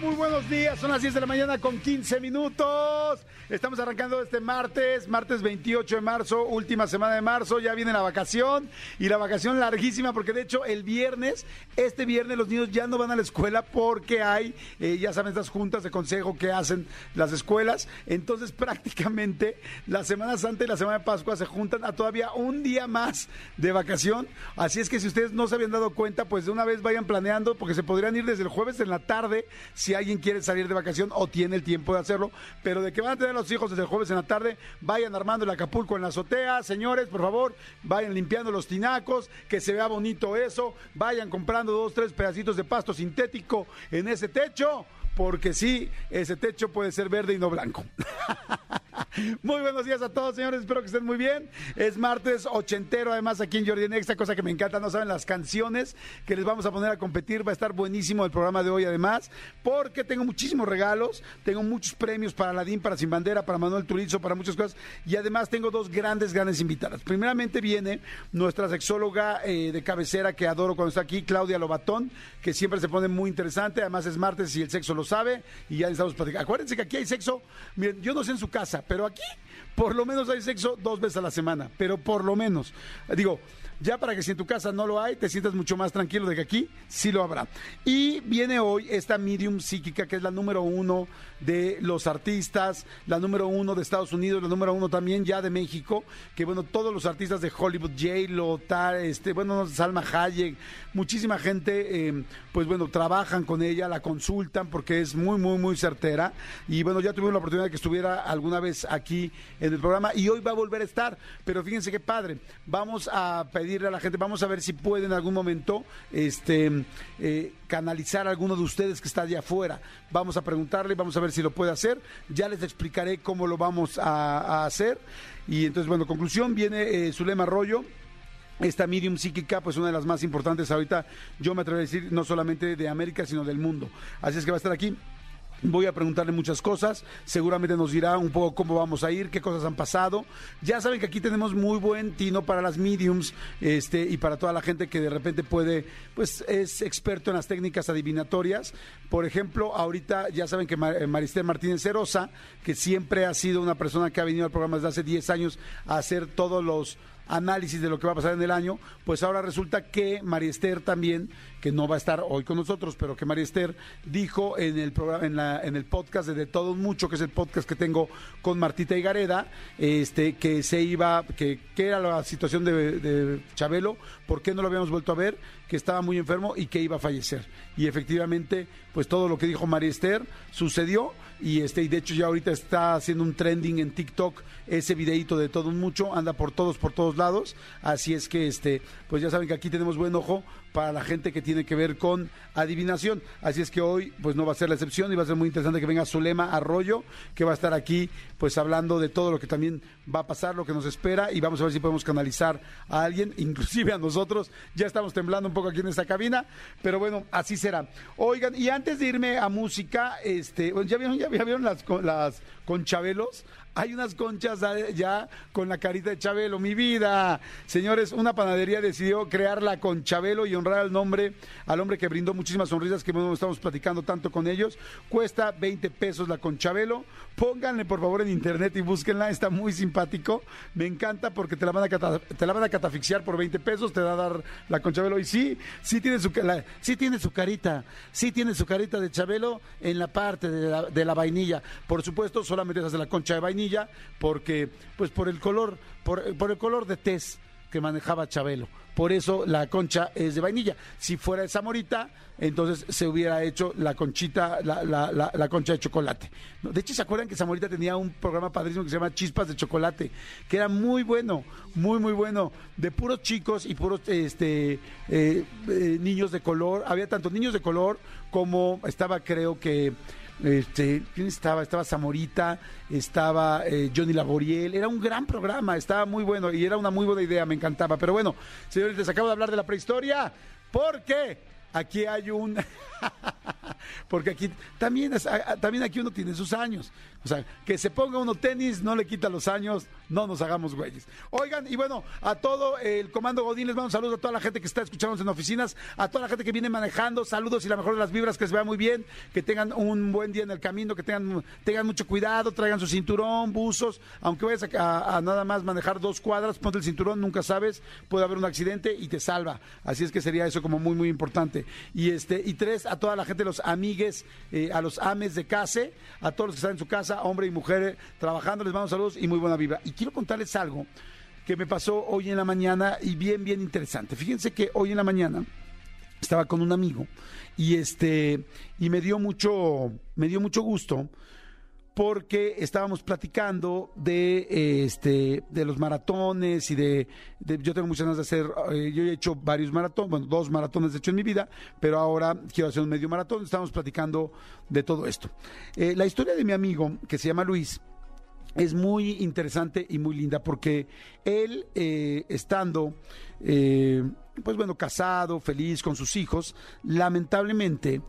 Muy, buenos días. Son las 10 de la mañana con 15 minutos. Estamos arrancando este martes, martes 28 de marzo, última semana de marzo. Ya viene la vacación y la vacación larguísima porque de hecho el viernes, este viernes los niños ya no van a la escuela porque hay, eh, ya saben, estas juntas de consejo que hacen las escuelas. Entonces prácticamente la Semana Santa y la Semana de Pascua se juntan a todavía un día más de vacación. Así es que si ustedes no se habían dado cuenta, pues de una vez vayan planeando porque se podrían ir desde el jueves en la tarde si alguien quiere salir de vacación o tiene el tiempo de hacerlo. Pero de que van a tener los hijos desde el jueves en la tarde, vayan armando el Acapulco en la azotea. Señores, por favor, vayan limpiando los tinacos, que se vea bonito eso. Vayan comprando dos, tres pedacitos de pasto sintético en ese techo porque sí, ese techo puede ser verde y no blanco. muy buenos días a todos, señores. Espero que estén muy bien. Es martes ochentero, además, aquí en Jordi Nexa, cosa que me encanta. No saben las canciones que les vamos a poner a competir. Va a estar buenísimo el programa de hoy, además, porque tengo muchísimos regalos. Tengo muchos premios para Aladín, para Sin Bandera, para Manuel Turizo, para muchas cosas. Y además tengo dos grandes, grandes invitadas. Primeramente viene nuestra sexóloga eh, de cabecera que adoro cuando está aquí, Claudia Lobatón, que siempre se pone muy interesante. Además, es martes y el sexo lo sabe y ya estamos platicando. Acuérdense que aquí hay sexo, miren, yo no sé en su casa, pero aquí por lo menos hay sexo dos veces a la semana, pero por lo menos. Digo, ya para que si en tu casa no lo hay, te sientas mucho más tranquilo de que aquí sí lo habrá. Y viene hoy esta medium psíquica que es la número uno de los artistas, la número uno de Estados Unidos, la número uno también ya de México, que bueno, todos los artistas de Hollywood, J-Lo, este, bueno, Salma Hayek, muchísima gente, eh, pues bueno, trabajan con ella, la consultan porque es muy, muy, muy certera. Y bueno, ya tuvimos la oportunidad de que estuviera alguna vez aquí en el programa y hoy va a volver a estar. Pero fíjense qué padre, vamos a pedirle a la gente, vamos a ver si puede en algún momento este, eh, canalizar a alguno de ustedes que está allá afuera. Vamos a preguntarle, vamos a ver si lo puede hacer. Ya les explicaré cómo lo vamos a, hacer. Y entonces, bueno, conclusión, viene eh, Zulema Arroyo esta medium psíquica, pues una de las más importantes ahorita, yo me atrevo a decir, no solamente de América, sino del mundo. Así es que va a estar aquí Voy a preguntarle muchas cosas, seguramente nos dirá un poco cómo vamos a ir, qué cosas han pasado. Ya saben que aquí tenemos muy buen tino para las mediums este, y para toda la gente que de repente puede, pues es experto en las técnicas adivinatorias. Por ejemplo, ahorita ya saben que eh, Maristel Martínez Cerosa, que siempre ha sido una persona que ha venido al programa desde hace 10 años a hacer todos los análisis de lo que va a pasar en el año, pues ahora resulta que María Esther también, que no va a estar hoy con nosotros, pero que María Esther dijo en el programa, en, la, en el podcast de, de Todo Mucho, que es el podcast que tengo con Martita y Gareda, este, que se iba, que, que era la situación de, de Chabelo, por qué no lo habíamos vuelto a ver, que estaba muy enfermo y que iba a fallecer. Y efectivamente, pues todo lo que dijo María Esther sucedió y este y de hecho ya ahorita está haciendo un trending en TikTok ese videito de todo mucho anda por todos por todos lados así es que este pues ya saben que aquí tenemos buen ojo para la gente que tiene que ver con adivinación. Así es que hoy pues no va a ser la excepción y va a ser muy interesante que venga Zulema Arroyo, que va a estar aquí pues hablando de todo lo que también va a pasar, lo que nos espera y vamos a ver si podemos canalizar a alguien, inclusive a nosotros. Ya estamos temblando un poco aquí en esta cabina, pero bueno, así será. Oigan, y antes de irme a música, este, ¿ya vieron, ya vieron las, las conchabelos? Hay unas conchas ya con la carita de Chabelo, mi vida. Señores, una panadería decidió crearla con Chabelo y honrar al nombre, al hombre que brindó muchísimas sonrisas que estamos platicando tanto con ellos. Cuesta 20 pesos la Conchabelo. Pónganle por favor en internet y búsquenla, está muy simpático. Me encanta porque te la van a, te la van a catafixiar por 20 pesos, te va a dar la Conchabelo. Y sí, sí tiene su, sí tiene su carita, sí tiene su carita de Chabelo en la parte de la, de la vainilla. Por supuesto, solamente se hace la concha de vainilla porque, pues por el color, por, el color de tez que manejaba Chabelo. Por eso la concha es de vainilla. Si fuera de Zamorita, entonces se hubiera hecho la conchita, la, la, la, concha de chocolate. De hecho, ¿se acuerdan que Zamorita tenía un programa padrísimo que se llama Chispas de Chocolate? Que era muy bueno, muy, muy bueno. De puros chicos y puros este, eh, eh, niños de color. Había tanto niños de color como estaba, creo que este, ¿Quién estaba? Estaba Zamorita, estaba eh, Johnny Laboriel. Era un gran programa, estaba muy bueno y era una muy buena idea, me encantaba. Pero bueno, señores, les acabo de hablar de la prehistoria. ¿Por qué? Aquí hay un porque aquí también, es- también aquí uno tiene sus años. O sea, que se ponga uno tenis no le quita los años, no nos hagamos güeyes. Oigan, y bueno, a todo el comando Godín les mando saludos a toda la gente que está escuchándonos en oficinas, a toda la gente que viene manejando, saludos y la mejor de las vibras, que se vea muy bien, que tengan un buen día en el camino, que tengan, tengan mucho cuidado, traigan su cinturón, buzos, aunque vayas a, a- nada más manejar dos cuadras, ponte el cinturón, nunca sabes, puede haber un accidente y te salva. Así es que sería eso como muy, muy importante. Y este, y tres, a toda la gente, los amigues, eh, a los ames de case, a todos los que están en su casa, hombre y mujer, eh, trabajando, les mando saludos y muy buena vibra. Y quiero contarles algo que me pasó hoy en la mañana y bien, bien interesante. Fíjense que hoy en la mañana estaba con un amigo y este y me dio mucho me dio mucho gusto porque estábamos platicando de eh, este de los maratones y de, yo tengo muchas ganas de hacer eh, yo he hecho varios maratones bueno dos maratones de hecho en mi vida pero ahora quiero hacer un medio maratón. Estamos platicando de todo esto. Eh, la historia de mi amigo que se llama Luis es muy interesante y muy linda porque él, estando, pues bueno, casado, feliz con sus hijos, lamentablemente,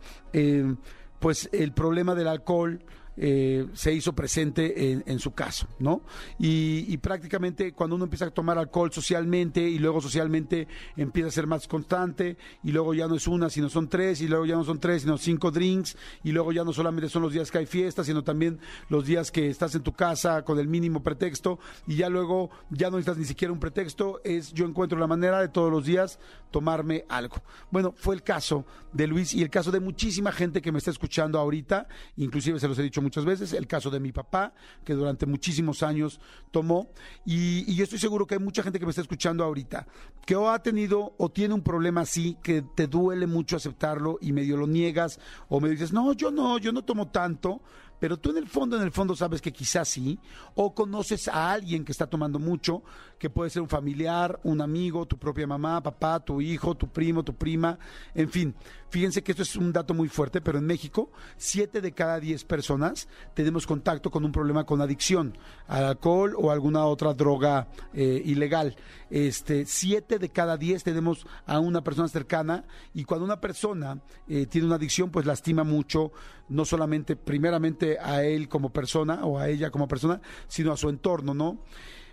pues el problema del alcohol eh, se hizo presente en, su caso, ¿no? Y, prácticamente cuando uno empieza a tomar alcohol socialmente y luego socialmente empieza a ser más constante y luego ya no es una, sino son tres y luego ya no son tres, sino cinco drinks y luego ya no solamente son los días que hay fiesta, sino también los días que estás en tu casa con el mínimo pretexto y ya luego ya no necesitas ni siquiera un pretexto, es yo encuentro la manera de todos los días tomarme algo. Bueno, fue el caso de Luis y el caso de muchísima gente que me está escuchando ahorita, inclusive se los he dicho muchas veces, el caso de mi papá, que durante muchísimos años tomó, y, y yo estoy seguro que hay mucha gente que me está escuchando ahorita, que o ha tenido o tiene un problema así, que te duele mucho aceptarlo y medio lo niegas, o me dices, no, yo no, yo no tomo tanto, pero tú en el fondo, en el fondo sabes que quizás sí, o conoces a alguien que está tomando mucho, que puede ser un familiar, un amigo, tu propia mamá, papá, tu hijo, tu primo, tu prima, en fin. Fíjense que esto es un dato muy fuerte, pero en México, siete de cada diez personas tenemos contacto con un problema con adicción al alcohol o alguna otra droga eh, ilegal. Este, siete de cada diez tenemos a una persona cercana y cuando una persona eh, tiene una adicción, pues lastima mucho, no solamente primeramente a él como persona o a ella como persona, sino a su entorno, ¿no?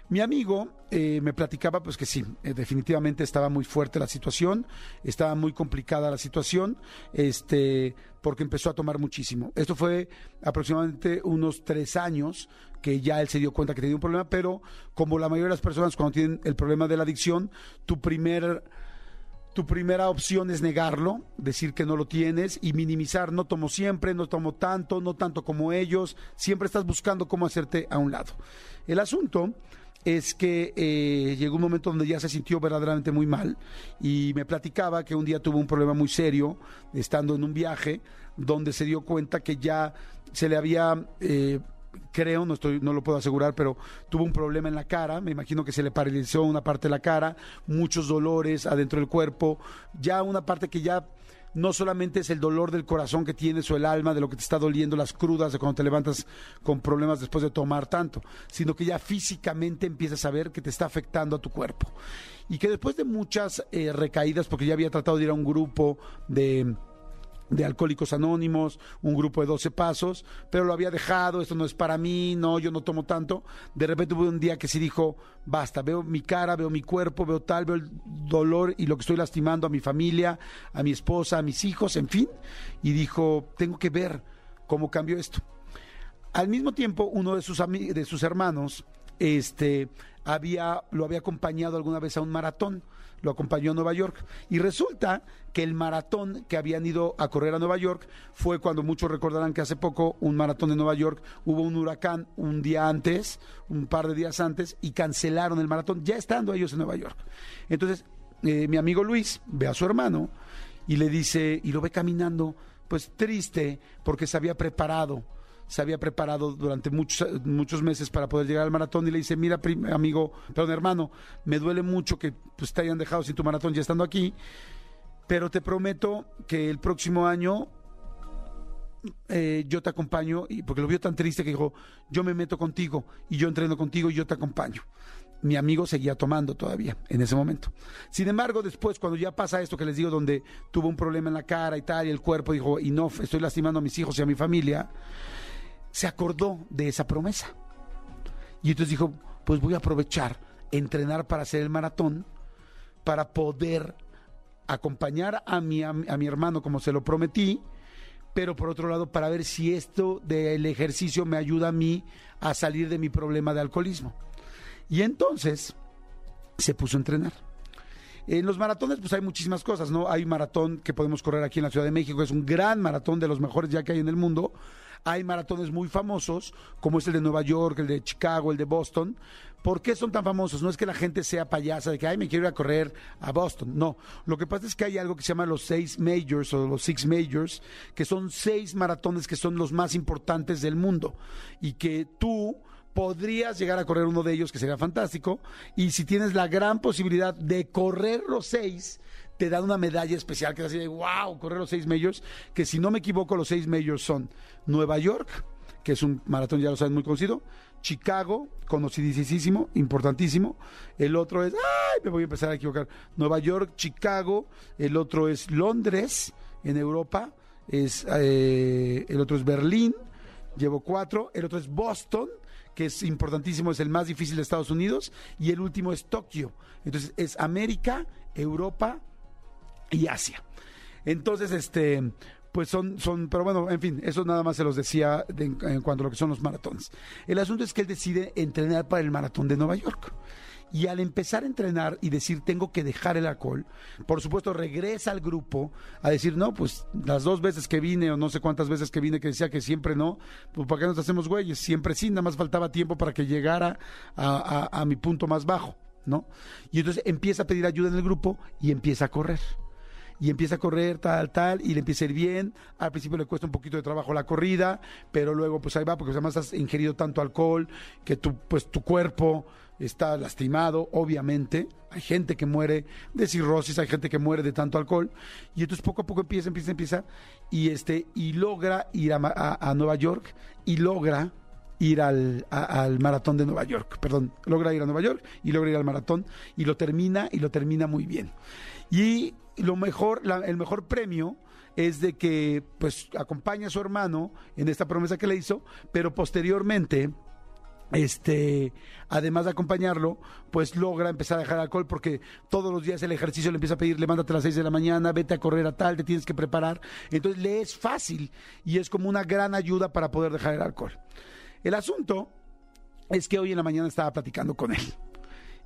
Mi amigo eh, me platicaba pues que sí, eh, definitivamente estaba muy fuerte la situación, estaba muy complicada la situación, este, porque empezó a tomar muchísimo. Esto fue aproximadamente unos tres años que ya él se dio cuenta que tenía un problema, pero como la mayoría de las personas cuando tienen el problema de la adicción, tu primer tu primera opción es negarlo, decir que no lo tienes y minimizar, no tomo siempre, no tomo tanto, no tanto como ellos, siempre estás buscando cómo hacerte a un lado. El asunto es que eh, llegó un momento donde ya se sintió verdaderamente muy mal y me platicaba que un día tuvo un problema muy serio estando en un viaje donde se dio cuenta que ya se le había... eh, creo, no estoy, no lo puedo asegurar, pero tuvo un problema en la cara, me imagino que se le paralizó una parte de la cara, muchos dolores adentro del cuerpo, ya una parte que ya no solamente es el dolor del corazón que tienes o el alma de lo que te está doliendo, las crudas de cuando te levantas con problemas después de tomar tanto, sino que ya físicamente empiezas a ver que te está afectando a tu cuerpo. Y que después de muchas eh, recaídas, porque ya había tratado de ir a un grupo de de Alcohólicos Anónimos, un grupo de 12 pasos, pero lo había dejado, esto no es para mí, no, yo no tomo tanto. De repente hubo un día que sí dijo, basta, veo mi cara, veo mi cuerpo, veo tal, veo el dolor y lo que estoy lastimando a mi familia, a mi esposa, a mis hijos, en fin, y dijo, tengo que ver cómo cambió esto. Al mismo tiempo, uno de sus, de sus hermanos este, había, lo había acompañado alguna vez a un maratón, lo acompañó a Nueva York. Y resulta que el maratón que habían ido a correr a Nueva York fue cuando muchos recordarán que hace poco, un maratón de Nueva York, hubo un huracán un día antes, un par de días antes, y cancelaron el maratón, ya estando ellos en Nueva York. Entonces, eh, mi amigo Luis ve a su hermano y le dice, y lo ve caminando, pues triste, porque se había preparado se había preparado durante muchos, muchos meses para poder llegar al maratón y le dice, mira, amigo, perdón, hermano, me duele mucho que pues, te hayan dejado sin tu maratón ya estando aquí, pero te prometo que el próximo año eh, yo te acompaño, y porque lo vio tan triste que dijo, yo me meto contigo y yo entreno contigo y yo te acompaño. mi amigo seguía tomando todavía en ese momento. Sin embargo, después, cuando ya pasa esto que les digo, donde tuvo un problema en la cara y tal, y el cuerpo dijo, y no, estoy lastimando a mis hijos y a mi familia, se acordó de esa promesa. Y entonces dijo, pues voy a aprovechar, entrenar para hacer el maratón, para poder acompañar a mi, a, mi hermano como se lo prometí, pero por otro lado para ver si esto del ejercicio me ayuda a mí a salir de mi problema de alcoholismo. Y entonces se puso a entrenar. En los maratones, pues hay muchísimas cosas, ¿no? Hay maratón que podemos correr aquí en la Ciudad de México, es un gran maratón de los mejores ya que hay en el mundo. Hay maratones muy famosos, como es el de Nueva York, el de Chicago, el de Boston. ¿Por qué son tan famosos? No es que la gente sea payasa de que, ay, me quiero ir a correr a Boston. No, lo que pasa es que hay algo que se llama los seis majors o los six majors, que son seis maratones que son los más importantes del mundo y que tú podrías llegar a correr uno de ellos, que sería fantástico. Y si tienes la gran posibilidad de correr los seis, te dan una medalla especial que es así de wow, correr los seis majors. Que si no me equivoco, los seis majors son Nueva York, que es un maratón, ya lo saben, muy conocido. Chicago, conocidísimo, importantísimo. El otro es, ay, me voy a empezar a equivocar. Nueva York, Chicago. El otro es Londres, en Europa. Es, eh, el otro es Berlín, llevo cuatro. El otro es Boston, que es importantísimo, es el más difícil de Estados Unidos, y el último es Tokio. Entonces es América, Europa y Asia. Entonces, este, pues son, son, pero bueno, en fin, eso nada más se los decía en cuanto a lo que son los maratones. El asunto es que él decide entrenar para el maratón de Nueva York. Y al empezar a entrenar y decir tengo que dejar el alcohol, por supuesto regresa al grupo a decir, no, pues las dos veces que vine o no sé cuántas veces que vine que decía que siempre no, pues ¿para qué nos hacemos güeyes? Siempre sí, nada más faltaba tiempo para que llegara a, mi punto más bajo, ¿no? Y entonces empieza a pedir ayuda en el grupo y empieza a correr y empieza a correr tal, tal, y le empieza a ir bien. Al principio le cuesta un poquito de trabajo la corrida, pero luego pues ahí va, porque además has ingerido tanto alcohol que tu, pues, tu cuerpo está lastimado, obviamente. Hay gente que muere de cirrosis, hay gente que muere de tanto alcohol. Y entonces poco a poco empieza, empieza, empieza. Y, este, y logra ir a, Nueva York y logra ir al, al, maratón de Nueva York. Perdón, logra ir a Nueva York y logra ir al maratón. Y lo termina y lo termina muy bien. Y lo mejor, el mejor premio es de que pues acompaña a su hermano en esta promesa que le hizo, pero posteriormente este, además de acompañarlo, pues logra empezar a dejar alcohol porque todos los días el ejercicio le empieza a pedir, levántate a las 6 de la mañana, vete a correr a tal, te tienes que preparar. Entonces le es fácil y es como una gran ayuda para poder dejar el alcohol. El asunto es que hoy en la mañana estaba platicando con él.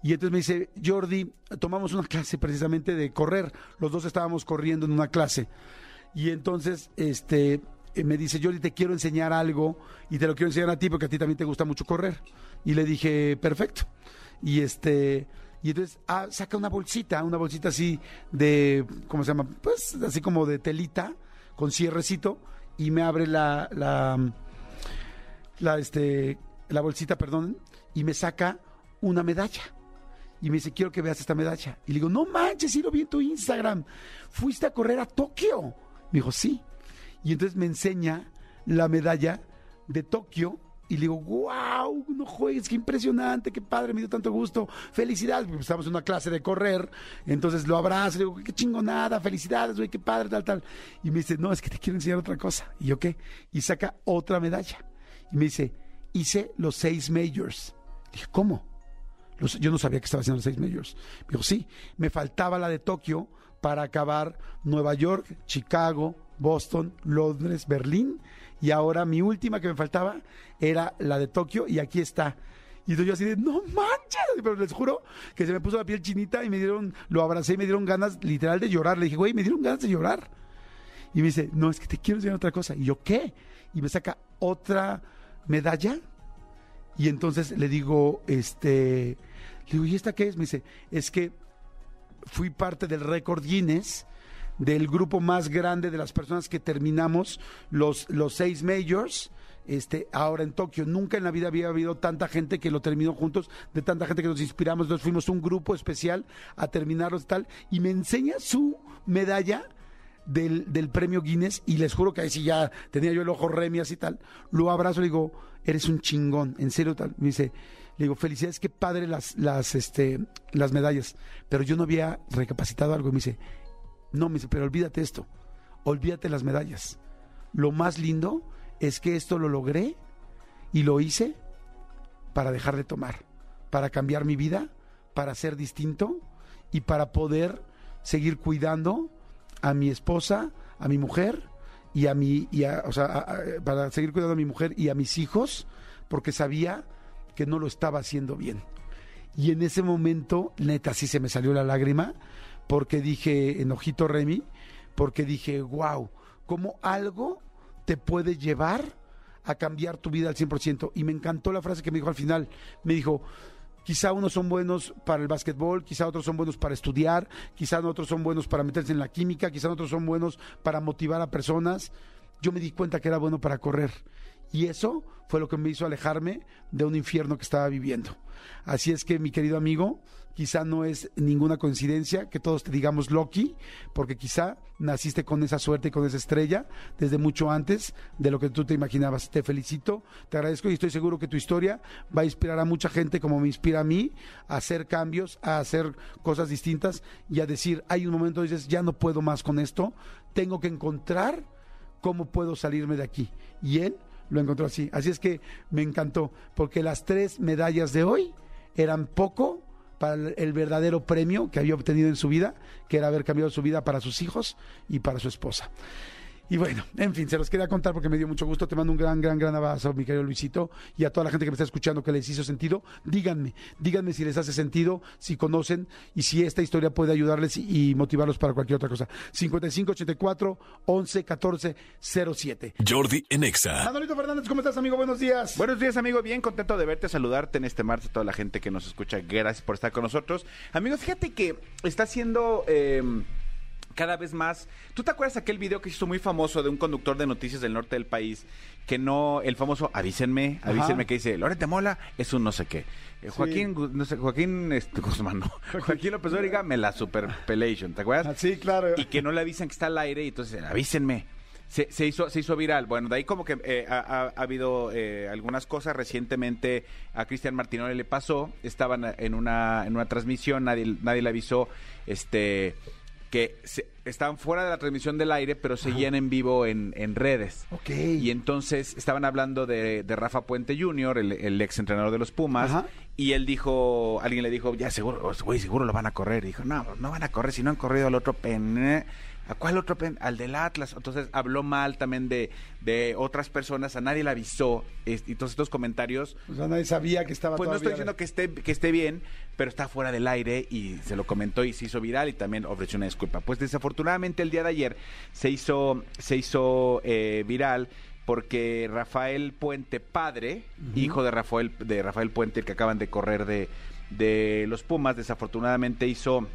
Y entonces me dice, Jordi, tomamos una clase precisamente de correr. Los dos estábamos corriendo en una clase. Y entonces, este, me dice, Jordi, te quiero enseñar algo y te lo quiero enseñar a ti porque a ti también te gusta mucho correr. Y le dije, perfecto. Y este, y entonces ah, saca una bolsita, una bolsita así de, ¿cómo se llama? Pues así como de telita, con cierrecito, y me abre la, la, este, la bolsita, perdón, y me saca una medalla. Y me dice, quiero que veas esta medalla. Y le digo, no manches, sí lo vi en tu Instagram. Fuiste a correr a Tokio. Me dijo, sí. Y entonces me enseña la medalla de Tokio y le digo, wow, no juegues, qué impresionante, qué padre, me dio tanto gusto, felicidades, porque estamos en una clase de correr, entonces lo abrazo, le digo, qué chingonada, felicidades, güey, qué padre, tal, tal. Y me dice, no, es que te quiero enseñar otra cosa. Y yo, ¿qué? Y saca otra medalla. Y me dice, hice los seis majors. dije, ¿cómo? yo no sabía que estaba haciendo los seis majors. Me dijo, sí, me faltaba la de Tokio para acabar Nueva York, Chicago, Boston, Londres, Berlín y ahora mi última que me faltaba era la de Tokio y aquí está. Y yo así de, no manches, pero les juro que se me puso la piel chinita y me dieron, lo abracé y me dieron ganas literal de llorar. Le dije, güey, me dieron ganas de llorar. Y me dice, no, es que te quiero enseñar otra cosa. Y yo, ¿qué? Y me saca otra medalla. Y entonces le digo, este, le digo, ¿y esta qué es? Me dice, es que fui parte del récord Guinness del grupo más grande de las personas que terminamos los, los seis majors. Este, ahora en Tokio. Nunca en la vida había habido tanta gente que lo terminó juntos, de tanta gente que nos inspiramos. Entonces fuimos un grupo especial a terminarlos tal. Y me enseña su medalla del, del, premio Guinness y les juro que ahí sí ya tenía yo el ojo remias y tal. Lo abrazo le digo, eres un chingón, en serio tal. Me dice, Le digo, felicidades, qué padre las, las, este, las medallas. Pero yo no había recapacitado algo. Me dice, no, me dice, pero olvídate esto. Olvídate las medallas. Lo más lindo es que esto lo logré y lo hice para dejar de tomar, para cambiar mi vida, para ser distinto y para poder seguir cuidando a mi esposa, a mi mujer y a mi, y a- o sea, para seguir cuidando a mi mujer y a mis hijos, porque sabía que no lo estaba haciendo bien. Y en ese momento, neta, sí se me salió la lágrima, porque dije, enojito Remy, porque dije, wow, cómo algo te puede llevar a cambiar tu vida al 100%. Y me encantó la frase que me dijo al final. Me dijo, quizá unos son buenos para el básquetbol, quizá otros son buenos para estudiar, quizá otros son buenos para meterse en la química, quizá otros son buenos para motivar a personas. Yo me di cuenta que era bueno para correr. Y eso fue lo que me hizo alejarme de un infierno que estaba viviendo. Así es que, mi querido amigo, quizá no es ninguna coincidencia que todos te digamos Loki, porque quizá naciste con esa suerte y con esa estrella desde mucho antes de lo que tú te imaginabas. Te felicito, te agradezco y estoy seguro que tu historia va a inspirar a mucha gente como me inspira a mí a hacer cambios, a hacer cosas distintas y a decir, hay un momento donde dices, ya no puedo más con esto, tengo que encontrar cómo puedo salirme de aquí. Y él lo encontró así. Así es que me encantó, porque las tres medallas de hoy eran poco para el- verdadero premio que había obtenido en su vida, que era haber cambiado su vida para sus hijos y para su esposa. Y bueno, en fin, se los quería contar porque me dio mucho gusto. Te mando un gran, gran, gran abrazo, mi querido Luisito, y a toda la gente que me está escuchando que les hizo sentido. Díganme, díganme si les hace sentido, si conocen y si esta historia puede ayudarles y, y motivarlos para cualquier otra cosa. 5584 11 14 07. Jordi en Exa. Manolito Fernández, ¿cómo estás, amigo? Buenos días. Buenos días, amigo. Bien contento de verte, saludarte en este martes, a toda la gente que nos escucha. Gracias por estar con nosotros. Amigo, fíjate que está haciendo eh, cada vez más. ¿Tú te acuerdas aquel video que se hizo muy famoso de un conductor de noticias del norte del país? Que no, el famoso avísenme, Ajá. avísenme, que dice, Loret de Mola es un no sé qué. Eh, Joaquín, Gu- no sé, Joaquín este, Guzmán, no. Joaquín López Dóriga me la superpelation, ¿te acuerdas? Ah, sí, claro. y que no le avisan que está al aire y entonces avísenme. Se, se hizo, se hizo viral. Bueno, de ahí como que eh, ha habido eh, algunas cosas. Recientemente a Cristian Martinoli le pasó. Estaban en una, en una transmisión, nadie, nadie le avisó este que se- estaban fuera de la transmisión del aire, pero seguían en vivo en, en redes. Ok. Y entonces estaban hablando de, de Rafa Puente Jr., el, el ex entrenador de los Pumas, Ajá. y él dijo, alguien le dijo, ya seguro, güey, seguro lo van a correr. Y dijo, no, no van a correr si no han corrido al otro pen. ¿A cuál otro? Al del Atlas. Entonces habló mal también de, de otras personas, a nadie le avisó. Es- Y todos estos comentarios, O sea, nadie sabía que estaba pues no estoy diciendo que esté, que esté bien, pero está fuera del aire y se lo comentó y se hizo viral y también ofreció una disculpa. Pues desafortunadamente el día de ayer se hizo, se hizo eh, viral porque Rafael Puente padre, hijo de Rafael, de Rafael Puente, el que acaban de correr de, de los Pumas, desafortunadamente hizo,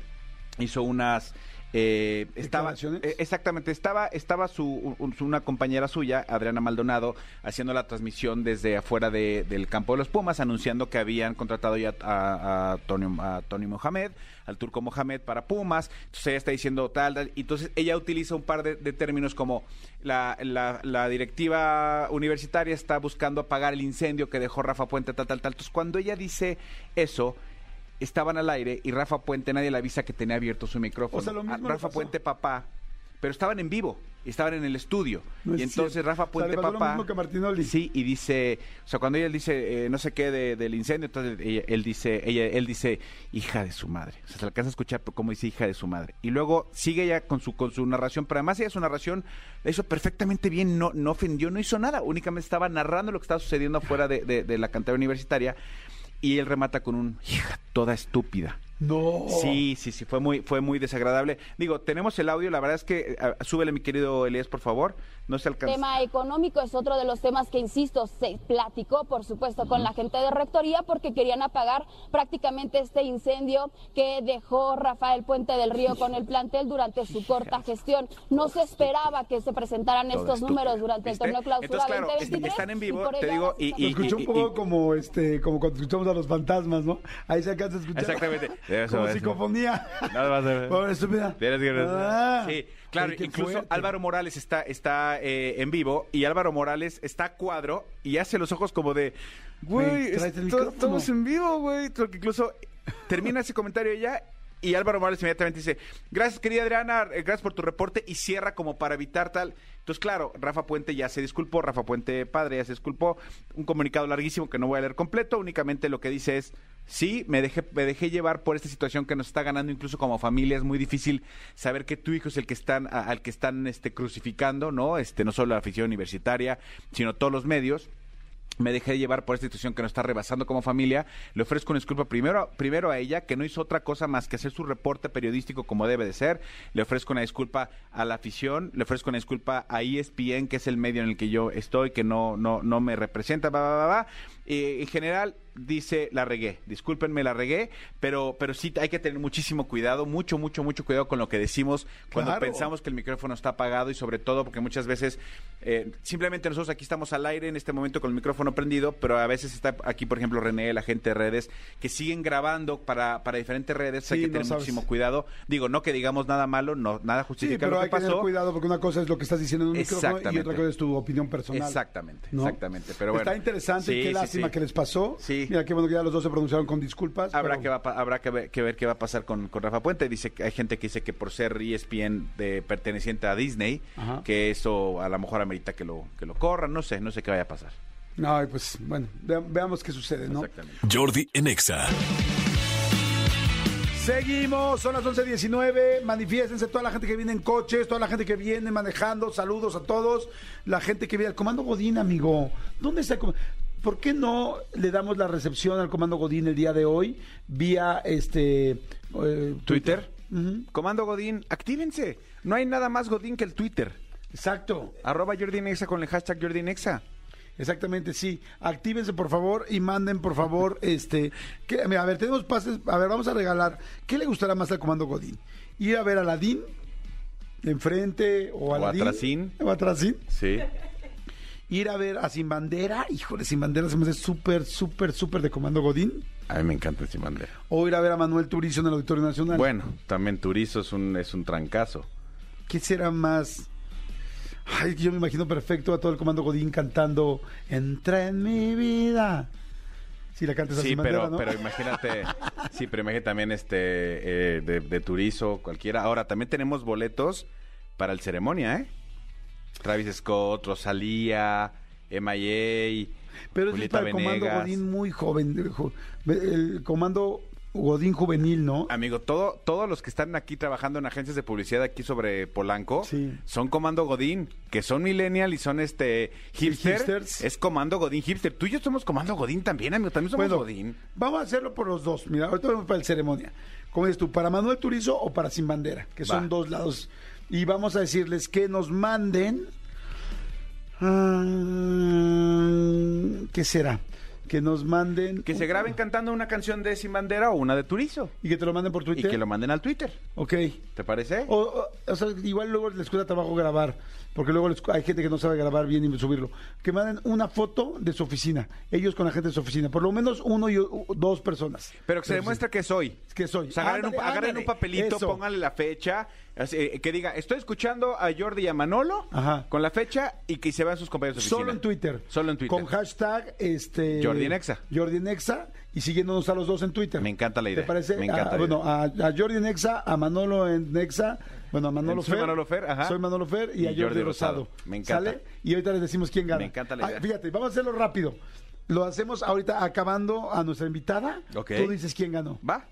hizo unas eh, estaba eh, exactamente estaba estaba su, un- su- una compañera suya Adriana Maldonado haciendo la transmisión desde afuera de- del campo de los Pumas anunciando que habían contratado ya a, a Tony a Tony Mohamed al turco Mohamed para Pumas. Entonces ella está diciendo tal, tal y entonces ella utiliza un par de, de términos como la, la, la directiva universitaria está buscando apagar el incendio que dejó Rafa Puente tal tal tal. Entonces cuando ella dice eso estaban al aire y Rafa Puente nadie le avisa que tenía abierto su micrófono. O sea, lo Ah, mismo Rafa. Puente papá, pero estaban en vivo, estaban en el estudio. No y es entonces cierto. Rafa O sea, Puente le pasó lo papá mismo que Martinoli. Sí, y dice, o sea, cuando ella dice eh, no sé qué de- del incendio, entonces ella- él dice, ella él dice hija de su madre. O sea, se alcanza a escuchar como dice hija de su madre. Y luego sigue ella con su con su narración, pero además ella su narración la hizo perfectamente bien, no no ofendió, no hizo nada, únicamente estaba narrando lo que estaba sucediendo afuera de, de- de la cantera universitaria y él remata con un hija toda estúpida. No. Sí, sí, sí, fue muy, fue muy desagradable. Digo, tenemos el audio, la verdad es que, eh, súbele mi querido Elías, por favor, no se alcanza. tema económico es otro de los temas que, insisto, se platicó, por supuesto, con la gente de Rectoría porque querían apagar prácticamente este incendio que dejó Rafael Puente del Río con el plantel durante su corta gestión. No se esperaba que se presentaran Todo estos estúpido, números durante ¿viste? el torneo clausura Entonces, claro, 2023. están en vivo, y te digo, y- y- escuchó un poco como este, como cuando escuchamos a los fantasmas, ¿no? Ahí se alcanza a escuchar. Exactamente. Eso, como eso. psicofonía. No, vas a ver. Pobre estúpida. Tienes que- Ah. sí, claro, incluso fuerte. Álvaro Morales está, está eh, en vivo y Álvaro Morales está a cuadro y hace los ojos como de, güey, Güey, tráete el esto- micrófono". estamos en vivo, güey. Porque incluso termina ese comentario ella y Álvaro Morales inmediatamente dice, gracias querida Adriana, eh, gracias por tu reporte y cierra como para evitar tal. Entonces, claro, Rafa Puente ya se disculpó, Rafa Puente padre ya se disculpó, un comunicado larguísimo que no voy a leer completo, únicamente lo que dice es, sí, me dejé, me dejé llevar por esta situación que nos está ganando incluso como familia, es muy difícil saber que tu hijo es el que están, a- al que están este, crucificando, ¿no? Este, no solo la afición universitaria, sino todos los medios me dejé llevar por esta situación que nos está rebasando como familia. Le ofrezco una disculpa primero, primero a ella, que no hizo otra cosa más que hacer su reporte periodístico como debe de ser. Le ofrezco una disculpa a la afición. Le ofrezco una disculpa a ESPN, que es el medio en el que yo estoy, que no, no, no me representa. Va, va, va. Eh, en general, dice, la regué. Discúlpenme, la regué, pero, pero sí hay que tener muchísimo cuidado, mucho, mucho, mucho cuidado con lo que decimos cuando Claro. pensamos que el micrófono está apagado y sobre todo porque muchas veces eh, simplemente nosotros aquí estamos al aire en este momento con el micrófono prendido, pero a veces está aquí, por ejemplo, René, la gente de redes, que siguen grabando para, para diferentes redes, hay Sí, que no tener sabes. muchísimo cuidado. Digo, no que digamos nada malo, no nada Sí, justifica pero lo hay que que tener cuidado porque una cosa es lo que estás diciendo en un micrófono y otra cosa es tu opinión personal. Exactamente, ¿no? exactamente. Pero bueno. Está interesante y Sí, qué sí, lástima sí. que les pasó. Sí. Mira, qué bueno que ya los dos se pronunciaron con disculpas. Habrá, pero- que, va, habrá que, ver, que ver qué va a pasar con, con Rafa Puente. Dice que hay gente que dice que por ser ESPN de, perteneciente a Disney, Ajá. que eso a lo mejor amerita que lo, que lo corran. No sé, no sé qué vaya a pasar. No, y pues bueno, vea- veamos qué sucede, ¿no? Exactamente. Jordi en Exa. Seguimos, son las 11.19, manifiéstense toda la gente que viene en coches, toda la gente que viene manejando, saludos a todos, la gente que viene al Comando Godín, amigo. ¿Dónde está el comando? ¿Por qué no le damos la recepción al Comando Godín el día de hoy vía este eh, Twitter. Comando Godín, actívense. No hay nada más Godín que el Twitter. Exacto. Arroba Jordi Nexa con el hashtag Jordi Nexa. Exactamente, sí. Actívense, por favor, y manden, por favor, este... Que, a ver, tenemos pases... A ver, vamos a regalar... ¿Qué le gustará más al Comando Godín? ¿Ir a ver a Aladín? ¿Enfrente? ¿O O Aladín? atrasín. ¿O atrasín? Sí. Ir a ver a Sin Bandera. Híjole, Sin Bandera se me hace súper, súper, súper de Comando Godín. A mí me encanta ese bandera. O ir a ver a Manuel Turizo en el Auditorio Nacional. Bueno, también Turizo es un, es un trancazo. ¿Qué será más...? Ay, yo me imagino perfecto a todo el Comando Godín cantando Entra en mi vida. Si la cantas a Sí, Sin Bandera, pero, ¿no? pero imagínate, sí, pero imagínate también este eh, de, de Turizo, cualquiera. Ahora, también tenemos boletos para el ceremonia, ¿eh? Travis Scott, Rosalía, M.I.A., Pero es para el comando Venegas. Godín muy joven. El comando Godín juvenil, ¿no? Amigo, todo, todos los que están aquí trabajando en agencias de publicidad aquí sobre Polanco Sí. son Comando Godín, que son millennial y son este hipster. hipsters. Es Comando Godín hipster. Tú y yo somos Comando Godín también, amigo. También somos Bueno, Godín. vamos a hacerlo por los dos. Mira, ahorita vamos para el ceremonia. ¿Cómo dices tú? ¿Para Manuel Turizo o para Sin Bandera? Que son Va. dos lados. Y vamos a decirles que nos manden. ah, ¿Qué será? Que nos manden. Que se graben cantando una canción de Sin Bandera o una de Turizo. Y que te lo manden por Y Twitter. que lo manden al Twitter. Ok. ¿Te parece? O, o- o sea, igual luego les cuesta trabajo grabar, porque luego les hay gente que no sabe grabar bien y subirlo. Que manden una foto de su oficina, ellos con la gente de su oficina, por lo menos uno y dos personas. Pero que se De demuestre que soy. Que soy. O sea, agarren, Ándale, un, agarren ándale. un papelito, Eso. pónganle la fecha, así, eh, que diga, estoy escuchando a Jordi y a Manolo Ajá. con la fecha y que se vean sus compañeros de oficina. Solo en Twitter. Solo en Twitter. Con hashtag este, Jordi Nexa. Jordi Nexa y siguiéndonos a los dos en Twitter. Me encanta la idea. ¿Te parece? Me encanta Ah, la bueno, a, a Jordi Nexa, a Manolo en Nexa, bueno, a Manolo Soy Fer. Manolo Fer, ajá. Soy Manolo Fer y, Y a Jordi, Jordi Rosado. Rosado. Me encanta. ¿Sale? Y ahorita les decimos quién gana. Me encanta la Ah, idea. fíjate, vamos a hacerlo rápido. Lo hacemos ahorita acabando a nuestra invitada. Tú dices quién ganó. ¿Va?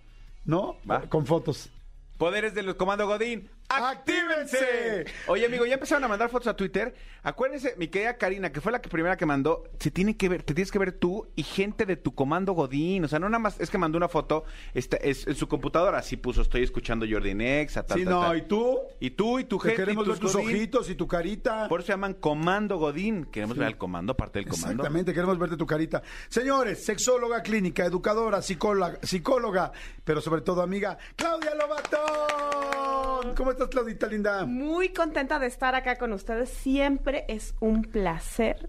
¿No? Va. Con fotos. Poderes del Comando Godín. ¡Actívense! Oye, amigo, ya empezaron a mandar fotos a Twitter. Acuérdense, mi querida Karina, que fue la que primera que mandó, se tiene que ver, te tienes que ver tú y gente de tu comando Godín. O sea, no nada más es que mandó una foto, esta, es en su computadora, así puso, estoy escuchando Jordi Nexa, tal, Sí, tal, no, tal. y tú. Y tú y tu gente. queremos y ver tus Godín. ojitos y tu carita. Por eso se llaman Comando Godín. Queremos ver al comando, parte del comando. Exactamente, queremos verte tu carita. Señores, sexóloga clínica, educadora, psicóloga, psicóloga, pero sobre todo amiga, Claudia Lobatón. ¿Cómo estás, Claudita linda? Muy contenta de estar acá con ustedes. Siempre es un placer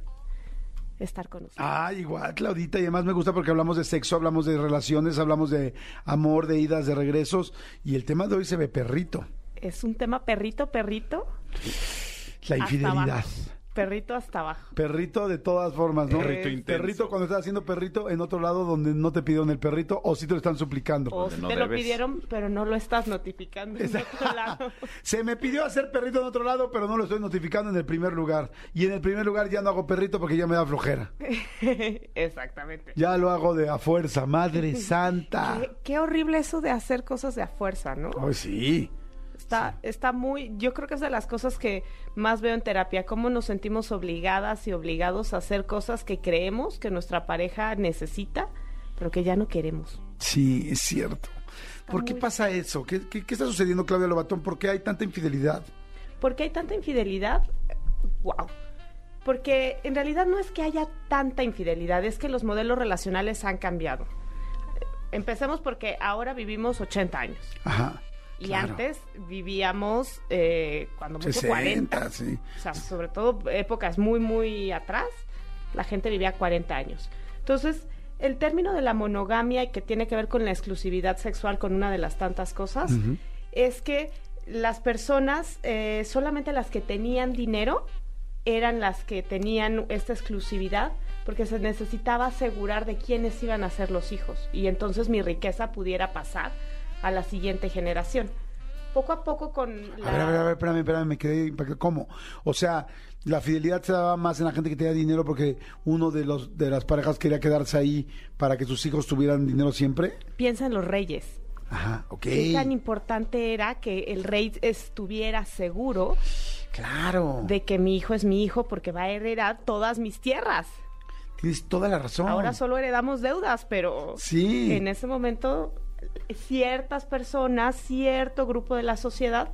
estar con usted. Ah, igual, Claudita, y además me gusta porque hablamos de sexo, hablamos de relaciones, hablamos de amor, de idas, de regresos, y el tema de hoy se ve perrito, Es un tema perrito, perrito, la infidelidad. Perrito hasta abajo. Perrito de todas formas, ¿no? Perrito intenso. Perrito cuando estás haciendo perrito en otro lado donde no te pidieron el perrito o si te lo están suplicando. O si no te lo pidieron, pero no lo estás notificando en otro lado. Se me pidió hacer perrito en otro lado, pero no lo estoy notificando en el primer lugar. Y en el primer lugar ya no hago perrito porque ya me da flojera. Exactamente. Ya lo hago de a fuerza, Madre Santa. Qué, qué horrible eso de hacer cosas de a fuerza, ¿no? Ay, sí. Está, está muy, yo creo que es de las cosas que más veo en terapia, cómo nos sentimos obligadas y obligados a hacer cosas que creemos que nuestra pareja necesita, pero que ya no queremos. Sí, es cierto. ¿Por qué pasa eso? ¿Qué, qué, qué está sucediendo, Claudia Lobatón? ¿Por qué hay tanta infidelidad? ¿Por qué hay tanta infidelidad? Wow. Porque en realidad no es que haya tanta infidelidad, es que los modelos relacionales han cambiado. Empecemos porque ahora vivimos 80 años. Ajá. Y claro. antes vivíamos, eh, cuando mucho, 60, 40. sí. O sea, sobre todo épocas muy, muy atrás, la gente vivía 40 años. Entonces, el término de la monogamia y que tiene que ver con la exclusividad sexual, con una de las tantas cosas, es que las personas, eh, solamente las que tenían dinero, eran las que tenían esta exclusividad porque se necesitaba asegurar de quiénes iban a ser los hijos y entonces mi riqueza pudiera pasar a la siguiente generación. Poco a poco con la... A ver, a ver, a ver, espérame, espérame, me quedé impactado. ¿Cómo? O sea, la fidelidad se daba más en la gente que tenía dinero porque uno de los de las parejas quería quedarse ahí para que sus hijos tuvieran dinero siempre. Piensa en los reyes. Ajá, ok. ¿Qué tan importante era que el rey estuviera seguro Claro. de que mi hijo es mi hijo porque va a heredar todas mis tierras? Tienes toda la razón. Ahora solo heredamos deudas, pero Sí. en ese momento ciertas personas, cierto grupo de la sociedad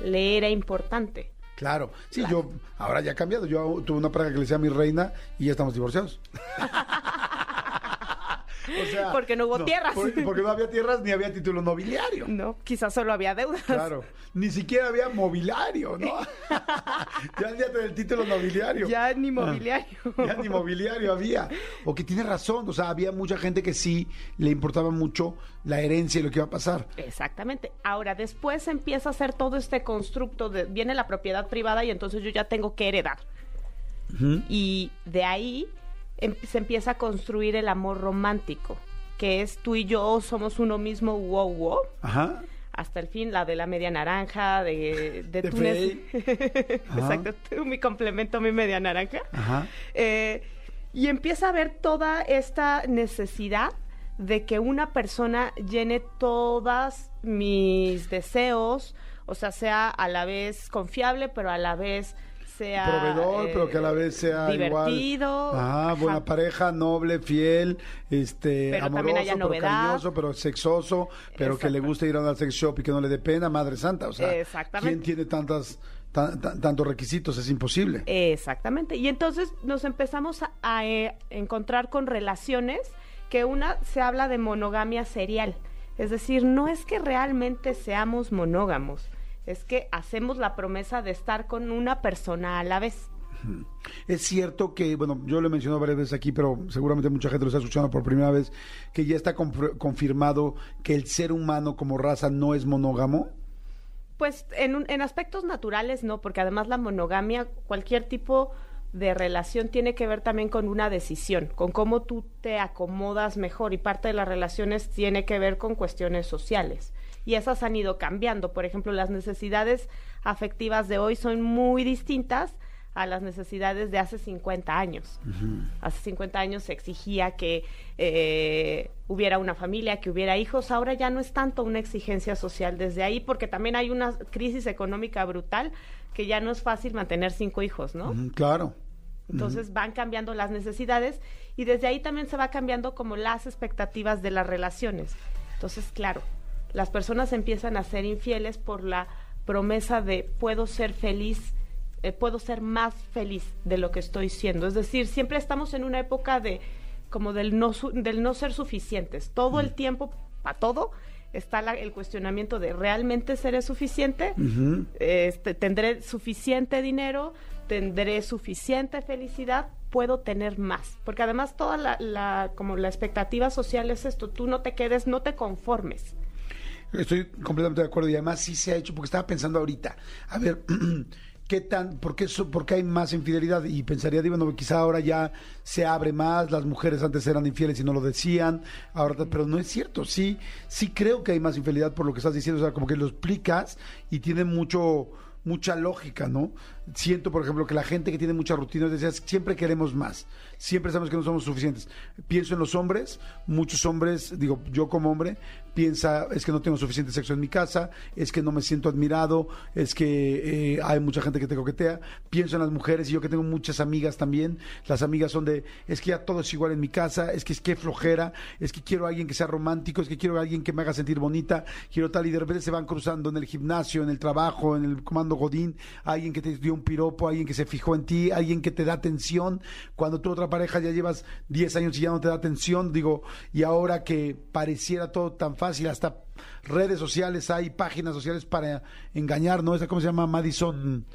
le era importante. Claro. Sí, yo ahora ya ha cambiado. Yo tuve una pareja que le decía a mi reina y ya estamos divorciados. O sea, Porque no hubo tierras. por- porque no había tierras ni había título nobiliario. No, quizás solo había deudas. Claro, ni siquiera había mobiliario, ¿no? ya olvídate del título nobiliario. Ya ni mobiliario. Ya ni mobiliario había. O que tiene razón, o sea, había mucha gente que sí le importaba mucho la herencia y lo que iba a pasar. Exactamente. Ahora, después empieza a hacer todo este constructo, de, viene la propiedad privada y entonces yo ya tengo que heredar. Y de ahí se empieza a construir el amor romántico, que es tú y yo somos uno mismo, wow, wow. Ajá. Hasta el fin, la de la media naranja, de, de, De tú Frey. neces- Exacto, tú mi complemento, mi media naranja. Ajá. Eh, y empieza a ver toda esta necesidad de que una persona llene todas mis deseos, o sea, sea a la vez confiable, pero a la vez sea Proveedor, eh, pero que a la vez sea divertido, igual. Ajá, buena pareja, noble, fiel, este, Pero amoroso, también haya pero cariñoso, pero sexoso, pero que le guste ir a un sex shop y que no le dé pena, madre santa. O sea, Exactamente. ¿quién tiene tantas, tan- tan- tantos requisitos? Es imposible. Exactamente. Y entonces nos empezamos a, a, eh, encontrar con relaciones que una se habla de monogamia serial. Es decir, no es que realmente seamos monógamos, es que hacemos la promesa de estar con una persona a la vez. Es cierto que, bueno, yo lo he mencionado varias veces aquí, pero seguramente mucha gente lo está escuchando por primera vez, que ya está confirmado que el ser humano como raza no es monógamo. Pues en, un- en aspectos naturales no, porque además la monogamia, cualquier tipo de relación tiene que ver también con una decisión, con cómo tú te acomodas mejor y parte de las relaciones tiene que ver con cuestiones sociales. Y esas han ido cambiando. Por ejemplo, las necesidades afectivas de hoy son muy distintas a las necesidades de hace 50 años. Hace 50 años se exigía que eh, hubiera una familia, que hubiera hijos. Ahora ya no es tanto una exigencia social desde ahí, porque también hay una crisis económica brutal que ya no es fácil mantener cinco hijos, ¿no? Claro. Entonces van cambiando las necesidades y desde ahí también se va cambiando como las expectativas de las relaciones. Entonces, claro, las personas empiezan a ser infieles por la promesa de puedo ser feliz, eh, puedo ser más feliz de lo que estoy siendo. Es decir, siempre estamos en una época de como del no su- del no ser suficientes. Todo el tiempo para todo está la- el cuestionamiento de realmente seré suficiente, este, tendré suficiente dinero, tendré suficiente felicidad, puedo tener más, porque además toda la, la, como la expectativa social es esto, tú no te quedes, no te conformes. Estoy completamente de acuerdo y además sí se ha hecho, porque estaba pensando ahorita, a ver, ¿qué tan, por qué, hay más infidelidad? Y pensaría, digo, bueno, quizá ahora ya se abre más, las mujeres antes eran infieles y no lo decían, ahora, pero no es cierto, sí, sí creo que hay más infidelidad por lo que estás diciendo, o sea, como que lo explicas y tiene mucho mucha lógica, ¿no? Siento, por ejemplo, que la gente que tiene mucha rutina, decías, siempre queremos más, siempre sabemos que no somos suficientes. Pienso en los hombres, muchos hombres, digo, yo como hombre, piensa, es que no tengo suficiente sexo en mi casa, es que no me siento admirado, es que eh, hay mucha gente que te coquetea. Pienso en las mujeres y yo que tengo muchas amigas también, las amigas son de, es que ya todo es igual en mi casa, es que es que flojera, es que quiero a alguien que sea romántico, es que quiero a alguien que me haga sentir bonita, quiero tal y de repente se van cruzando en el gimnasio, en el trabajo, en el comando Godín, alguien que te dio un piropo, alguien que se fijó en ti, alguien que te da atención, cuando tu otra pareja ya llevas 10 años y ya no te da atención, digo, y ahora que pareciera todo tan fácil, hasta redes sociales hay, páginas sociales para engañar, ¿no? Esa, ¿cómo se llama? Madison.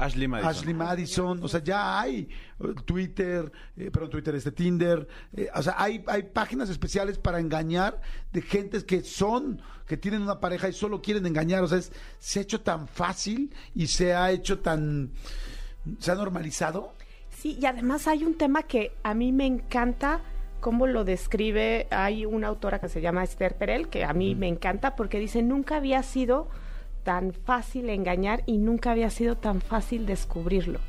Ashley Madison. Ashley Madison, o sea, ya hay eh, Twitter, eh, perdón, Twitter, este Tinder, eh, o sea, hay, hay páginas especiales para engañar de gentes que son, que tienen una pareja y solo quieren engañar, o sea, es- se ha hecho tan fácil y se ha hecho tan, se ha normalizado. Sí, y además hay un tema que a mí me encanta cómo lo describe. Hay una autora que se llama Esther Perel, que a mí me encanta porque dice, nunca había sido tan fácil engañar y nunca había sido tan fácil descubrirlo.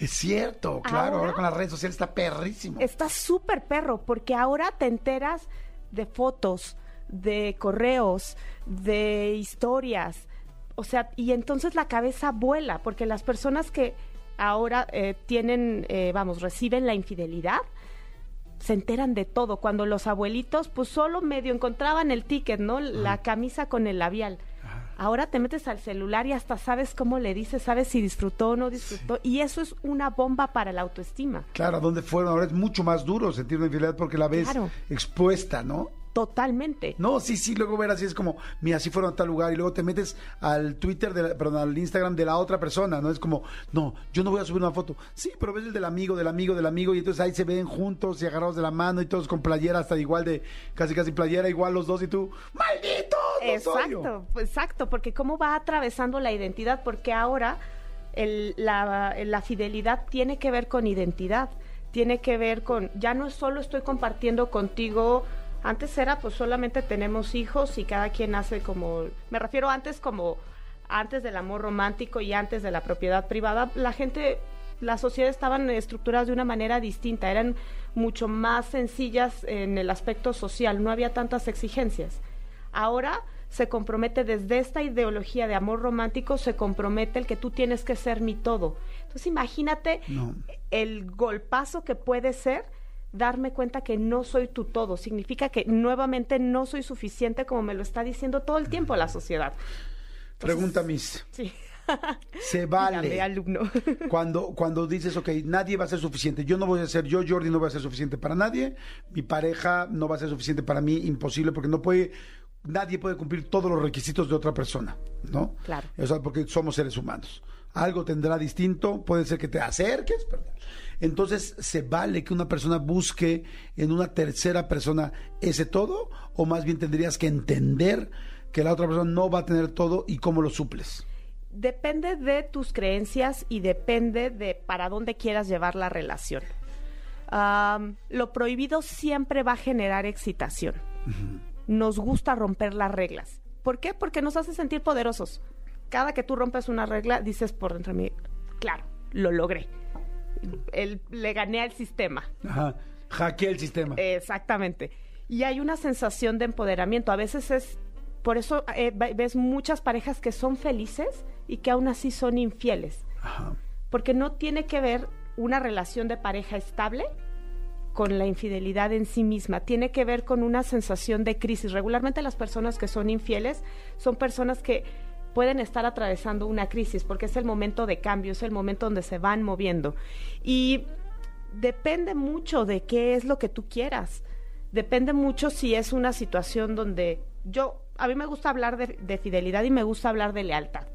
Es cierto, claro, ahora, Ahora- con las redes sociales está perrísimo. Está súper perro porque ahora te enteras de fotos, de correos, de historias. O sea, y entonces la cabeza vuela porque las personas que ahora eh, tienen, eh, vamos, reciben la infidelidad, se enteran de todo. Cuando los abuelitos, pues solo medio encontraban el ticket, ¿no? La camisa con el labial. Ahora te metes al celular y hasta sabes cómo le dices, sabes si disfrutó o no disfrutó. Y eso es una bomba para la autoestima. Claro, ¿a dónde fueron? Ahora es mucho más duro sentir una infidelidad porque la ves Claro. expuesta, ¿no? Totalmente. No, sí, sí, luego ver así es como, mira, así fueron a tal lugar y luego te metes al Twitter, de la- perdón, al Instagram de la otra persona, ¿no? Es como, no, yo no voy a subir una foto. Sí, pero ves el del amigo, del amigo, del amigo y entonces ahí se ven juntos y agarrados de la mano y todos con playera hasta igual de, casi casi playera igual los dos y tú, maldito, no soy yo". Exacto, pues, exacto, porque cómo va atravesando la identidad, porque ahora el- la, la fidelidad tiene que ver con identidad, tiene que ver con, ya no solo estoy compartiendo contigo, antes era pues solamente tenemos hijos y cada quien hace como, me refiero antes como antes del amor romántico y antes de la propiedad privada, la gente, las sociedades estaban estructuradas de una manera distinta, eran mucho más sencillas en el aspecto social, no había tantas exigencias. Ahora se compromete desde esta ideología de amor romántico, se compromete el que tú tienes que ser mi todo. Entonces imagínate No. el golpazo que puede ser darme cuenta que no soy tu todo. Significa que nuevamente no soy suficiente como me lo está diciendo todo el tiempo la sociedad. Pregunta, Miss, Sí. ¿se vale? Alumno. Cuando, cuando dices, ok, nadie va a ser suficiente, yo no voy a ser, yo Jordi no voy a ser suficiente para nadie, mi pareja no va a ser suficiente para mí, imposible, porque no puede, nadie puede cumplir todos los requisitos de otra persona, ¿no? Claro. O sea, porque somos seres humanos. Algo tendrá distinto, puede ser que te acerques, ¿verdad? Entonces, ¿se vale que una persona busque en una tercera persona ese todo? ¿O más bien tendrías que entender que la otra persona no va a tener todo y cómo lo suples? Depende de tus creencias y depende de para dónde quieras llevar la relación. Lo prohibido siempre va a generar excitación. Nos gusta romper las reglas. ¿Por qué? Porque nos hace sentir poderosos. Cada que tú rompes una regla, dices por dentro de mí, claro, lo logré. El- le gané al sistema. Ajá. Hackeé el sistema. Exactamente. Y hay una sensación de empoderamiento. A veces es, por eso eh, ve- ves muchas parejas que son felices y que aún así son infieles. Ajá. Porque no tiene que ver una relación de pareja estable con la infidelidad en sí misma. Tiene que ver con una sensación de crisis. Regularmente las personas que son infieles son personas que pueden estar atravesando una crisis porque es el momento de cambio, es el momento donde se van moviendo. Y depende mucho de qué es lo que tú quieras. Depende mucho si es una situación donde yo, a mí me gusta hablar de, de fidelidad y me gusta hablar de lealtad.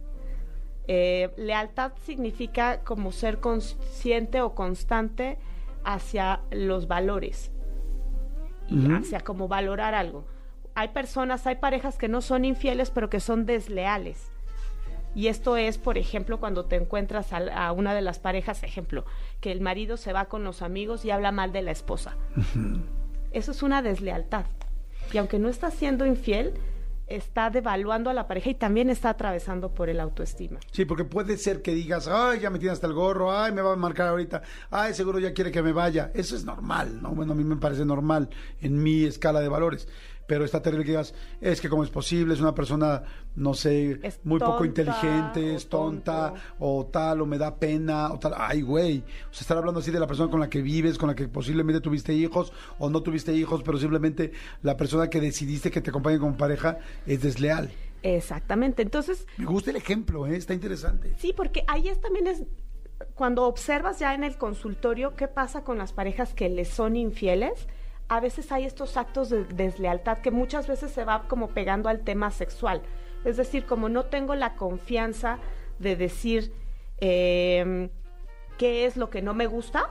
Eh, lealtad significa como ser consciente o constante hacia los valores y hacia como valorar algo. Hay personas, hay parejas que no son infieles, pero que son desleales. Y esto es, por ejemplo, cuando te encuentras a, una de las parejas, ejemplo, que el marido se va con los amigos y habla mal de la esposa. Eso es una deslealtad. Y aunque no está siendo infiel, está devaluando a la pareja y también está atravesando por el autoestima. Sí, porque puede ser que digas, ay, ya me tiene hasta el gorro, ay, me va a marcar ahorita, ay, seguro ya quiere que me vaya. Eso es normal, ¿no? Bueno, a mí me parece normal en mi escala de valores pero está terrible que digas, es que cómo es posible, es una persona, no sé, muy poco inteligente, es tonta, o tal, o me da pena, o tal. Ay, güey. O sea, estar hablando así de la persona con la que vives, con la que posiblemente tuviste hijos, o no tuviste hijos, pero simplemente la persona que decidiste que te acompañe como pareja es desleal. Exactamente. Entonces. Me gusta el ejemplo, ¿eh? está interesante. Sí, porque ahí es, también es. Cuando observas ya en el consultorio qué pasa con las parejas que les son infieles, a veces hay estos actos de deslealtad que muchas veces se va como pegando al tema sexual. Es decir, como no tengo la confianza de decir em, qué es lo que no me gusta,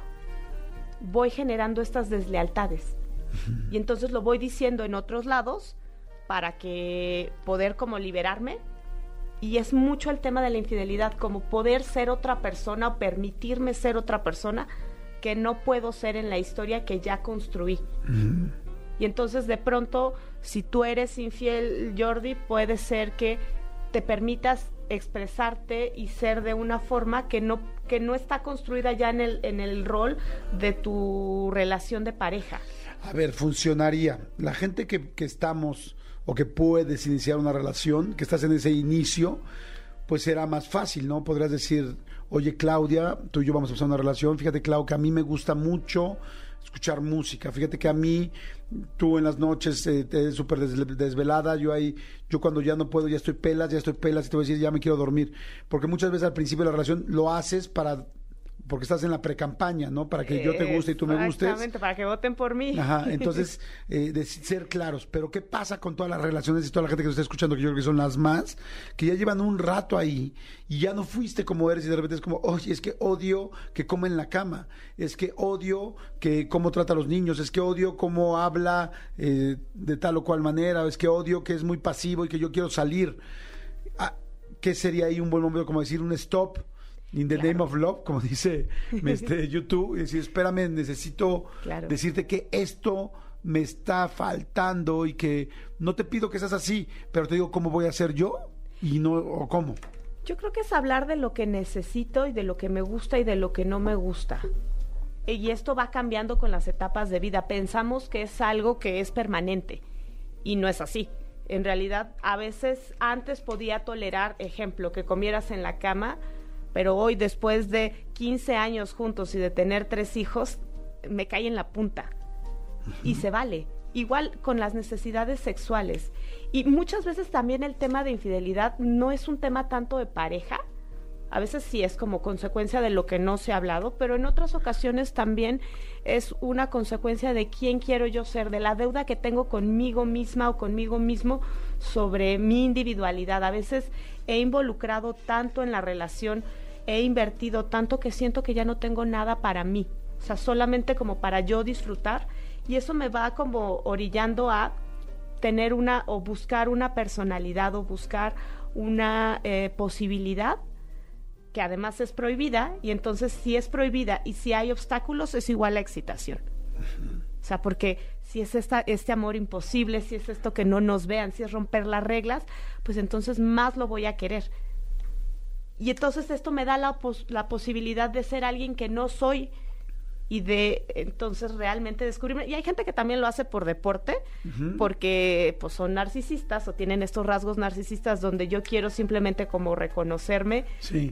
voy generando estas deslealtades. Y entonces lo voy diciendo en otros lados para que poder como liberarme. Y es mucho el tema de la infidelidad, como poder ser otra persona o permitirme ser otra persona que no puedo ser en la historia que ya construí. Y entonces de pronto, si tú eres infiel, Jordi, puede ser que te permitas expresarte y ser de una forma que no, que no está construida ya en el, en el rol de tu relación de pareja. A ver, funcionaría. La gente que, que estamos o que puedes iniciar una relación, que estás en ese inicio, pues será más fácil, ¿no? Podrías decir, oye Claudia, tú y yo vamos a empezar una relación, fíjate Claudia, que a mí me gusta mucho escuchar música, fíjate que a mí, tú en las noches eh, te súper desvelada, yo ahí, yo cuando ya no puedo, ya estoy pelas, ya estoy pelas y te voy a decir, ya me quiero dormir, porque muchas veces al principio de la relación lo haces para porque estás en la precampaña, ¿no? Para que yo te guste y tú me gustes. Exactamente, para que voten por mí. Ajá, entonces, eh, de ser claros. Pero ¿qué pasa con todas las relaciones y toda la gente que nos está escuchando, que yo creo que son las más, que ya llevan un rato ahí y ya no fuiste como eres y de repente es como, oye, es que odio que come en la cama, es que odio que cómo trata a los niños, es que odio cómo habla eh, de tal o cual manera, es que odio que es muy pasivo y que yo quiero salir. Ah, ¿Qué sería ahí un buen momento como decir un stop? In the name of love, como dice este, YouTube, y decir, espérame, necesito decirte que esto me está faltando y que no te pido que seas así, pero te digo cómo voy a ser yo y no, o cómo. Yo creo que es hablar de lo que necesito y de lo que me gusta y de lo que no me gusta. Y esto va cambiando con las etapas de vida. Pensamos que es algo que es permanente y no es así. En realidad, a veces antes podía tolerar, ejemplo, que comieras en la cama, pero hoy después de 15 años juntos y de tener tres hijos, me cae en la punta. Y se vale. Igual con las necesidades sexuales. Y muchas veces también el tema de infidelidad no es un tema tanto de pareja, a veces sí es como consecuencia de lo que no se ha hablado, pero en otras ocasiones también es una consecuencia de quién quiero yo ser, de la deuda que tengo conmigo misma o conmigo mismo sobre mi individualidad. A veces he involucrado tanto en la relación he invertido tanto que siento que ya no tengo nada para mí, o sea, solamente como para yo disfrutar y eso me va como orillando a tener una o buscar una personalidad o buscar una eh, posibilidad que además es prohibida y entonces si es prohibida y si hay obstáculos es igual a excitación. O sea, porque si es esta, este amor imposible, si es esto que no nos vean, si es romper las reglas, pues entonces más lo voy a querer. Y entonces esto me da la, la posibilidad de ser alguien que no soy y de entonces realmente descubrirme. Y hay gente que también lo hace por deporte, porque pues son narcisistas o tienen estos rasgos narcisistas donde yo quiero simplemente como reconocerme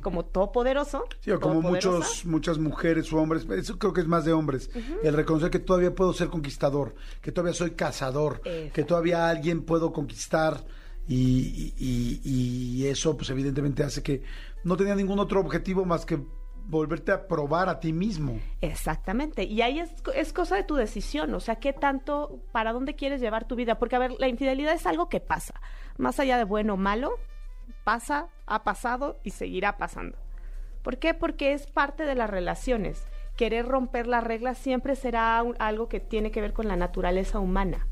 como todopoderoso. Sí, o como muchos, muchas mujeres o hombres, eso creo que es más de hombres, el reconocer que todavía puedo ser conquistador, que todavía soy cazador, que todavía alguien puedo conquistar. Y, y, y, eso pues evidentemente hace que no tenía ningún otro objetivo más que volverte a probar a ti mismo. Exactamente. Y ahí es, es, cosa de tu decisión. O sea, ¿qué tanto, para dónde quieres llevar tu vida? Porque, a ver, la infidelidad es algo que pasa. Más allá de bueno o malo, pasa, ha pasado y seguirá pasando. ¿Por qué? Porque es parte de las relaciones. querer romper las reglas siempre será un- algo que tiene que ver con la naturaleza humana.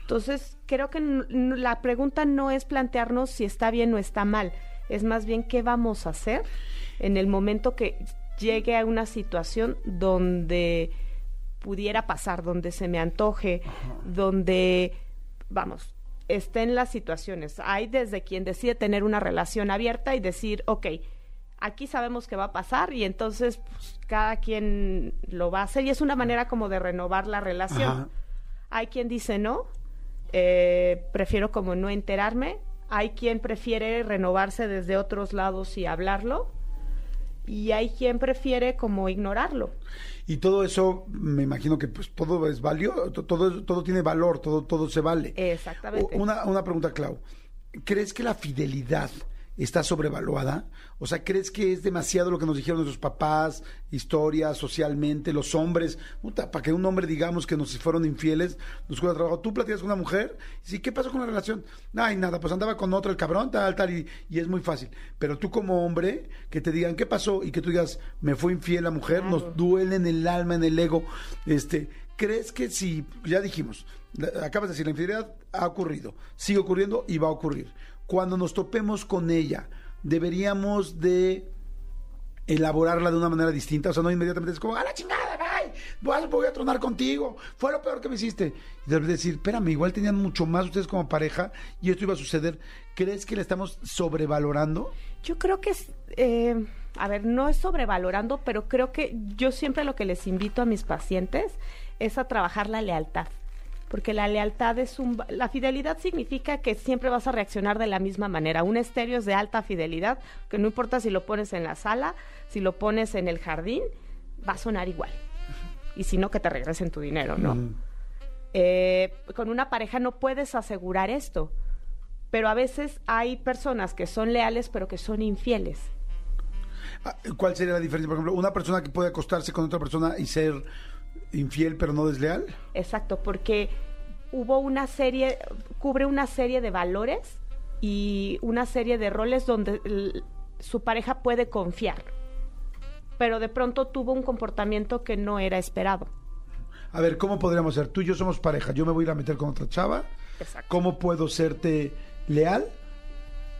Entonces, creo que la pregunta no es plantearnos si está bien o está mal, es más bien qué vamos a hacer en el momento que llegue a una situación donde pudiera pasar, donde se me antoje, donde, vamos, estén las situaciones. Hay desde quien decide tener una relación abierta y decir, ok, aquí sabemos que va a pasar y entonces pues, cada quien lo va a hacer y es una manera como de renovar la relación. Ajá. Hay quien dice no, eh, prefiero como no enterarme. Hay quien prefiere renovarse desde otros lados y hablarlo. Y hay quien prefiere como ignorarlo. Y todo eso, me imagino que pues todo es valioso, todo, todo tiene valor, todo, todo se vale. Exactamente. Una, una pregunta, Clau. ¿Crees que la fidelidad está sobrevaluada? O sea, ¿crees que es demasiado lo que nos dijeron nuestros papás, historia, socialmente, los hombres? Puta, para que un hombre digamos que nos fueron infieles, nos cuesta trabajo. Tú platicas con una mujer, y sí, ¿qué pasó con la relación? Ay, nada, pues andaba con otro el cabrón, tal, tal, y, y es muy fácil. Pero tú como hombre, que te digan qué pasó y que tú digas, me fue infiel la mujer, Claro. nos duele en el alma, en el ego. Este, ¿crees que si, ya dijimos, acabas de decir, la infidelidad ha ocurrido, sigue ocurriendo y va a ocurrir. Cuando nos topemos con ella, deberíamos de elaborarla de una manera distinta, o sea, no inmediatamente es como, a la chingada, bye, voy a, tronar contigo, fue lo peor que me hiciste. Y de decir, espérame, igual tenían mucho más ustedes como pareja y esto iba a suceder. ¿Crees que le estamos sobrevalorando? Yo creo que es, eh, a ver, no es sobrevalorando, pero creo que yo siempre lo que les invito a mis pacientes es a trabajar la lealtad. Porque la lealtad es un... La fidelidad significa que siempre vas a reaccionar de la misma manera. Un estéreo es de alta fidelidad, que no importa si lo pones en la sala, si lo pones en el jardín, va a sonar igual. Y si no, que te regresen tu dinero, ¿no? Mm. Eh, con una pareja no puedes asegurar esto, pero a veces hay personas que son leales pero que son infieles. Ah, ¿Cuál sería la diferencia? Por ejemplo, una persona que puede acostarse con otra persona y ser infiel pero no desleal. Exacto, porque hubo una serie, cubre una serie de valores y una serie de roles donde su pareja puede confiar, pero de pronto tuvo un comportamiento que no era esperado. A ver, ¿cómo podríamos ser? Tú y yo somos pareja, yo me voy a ir a meter con otra chava. Exacto. ¿Cómo puedo serte leal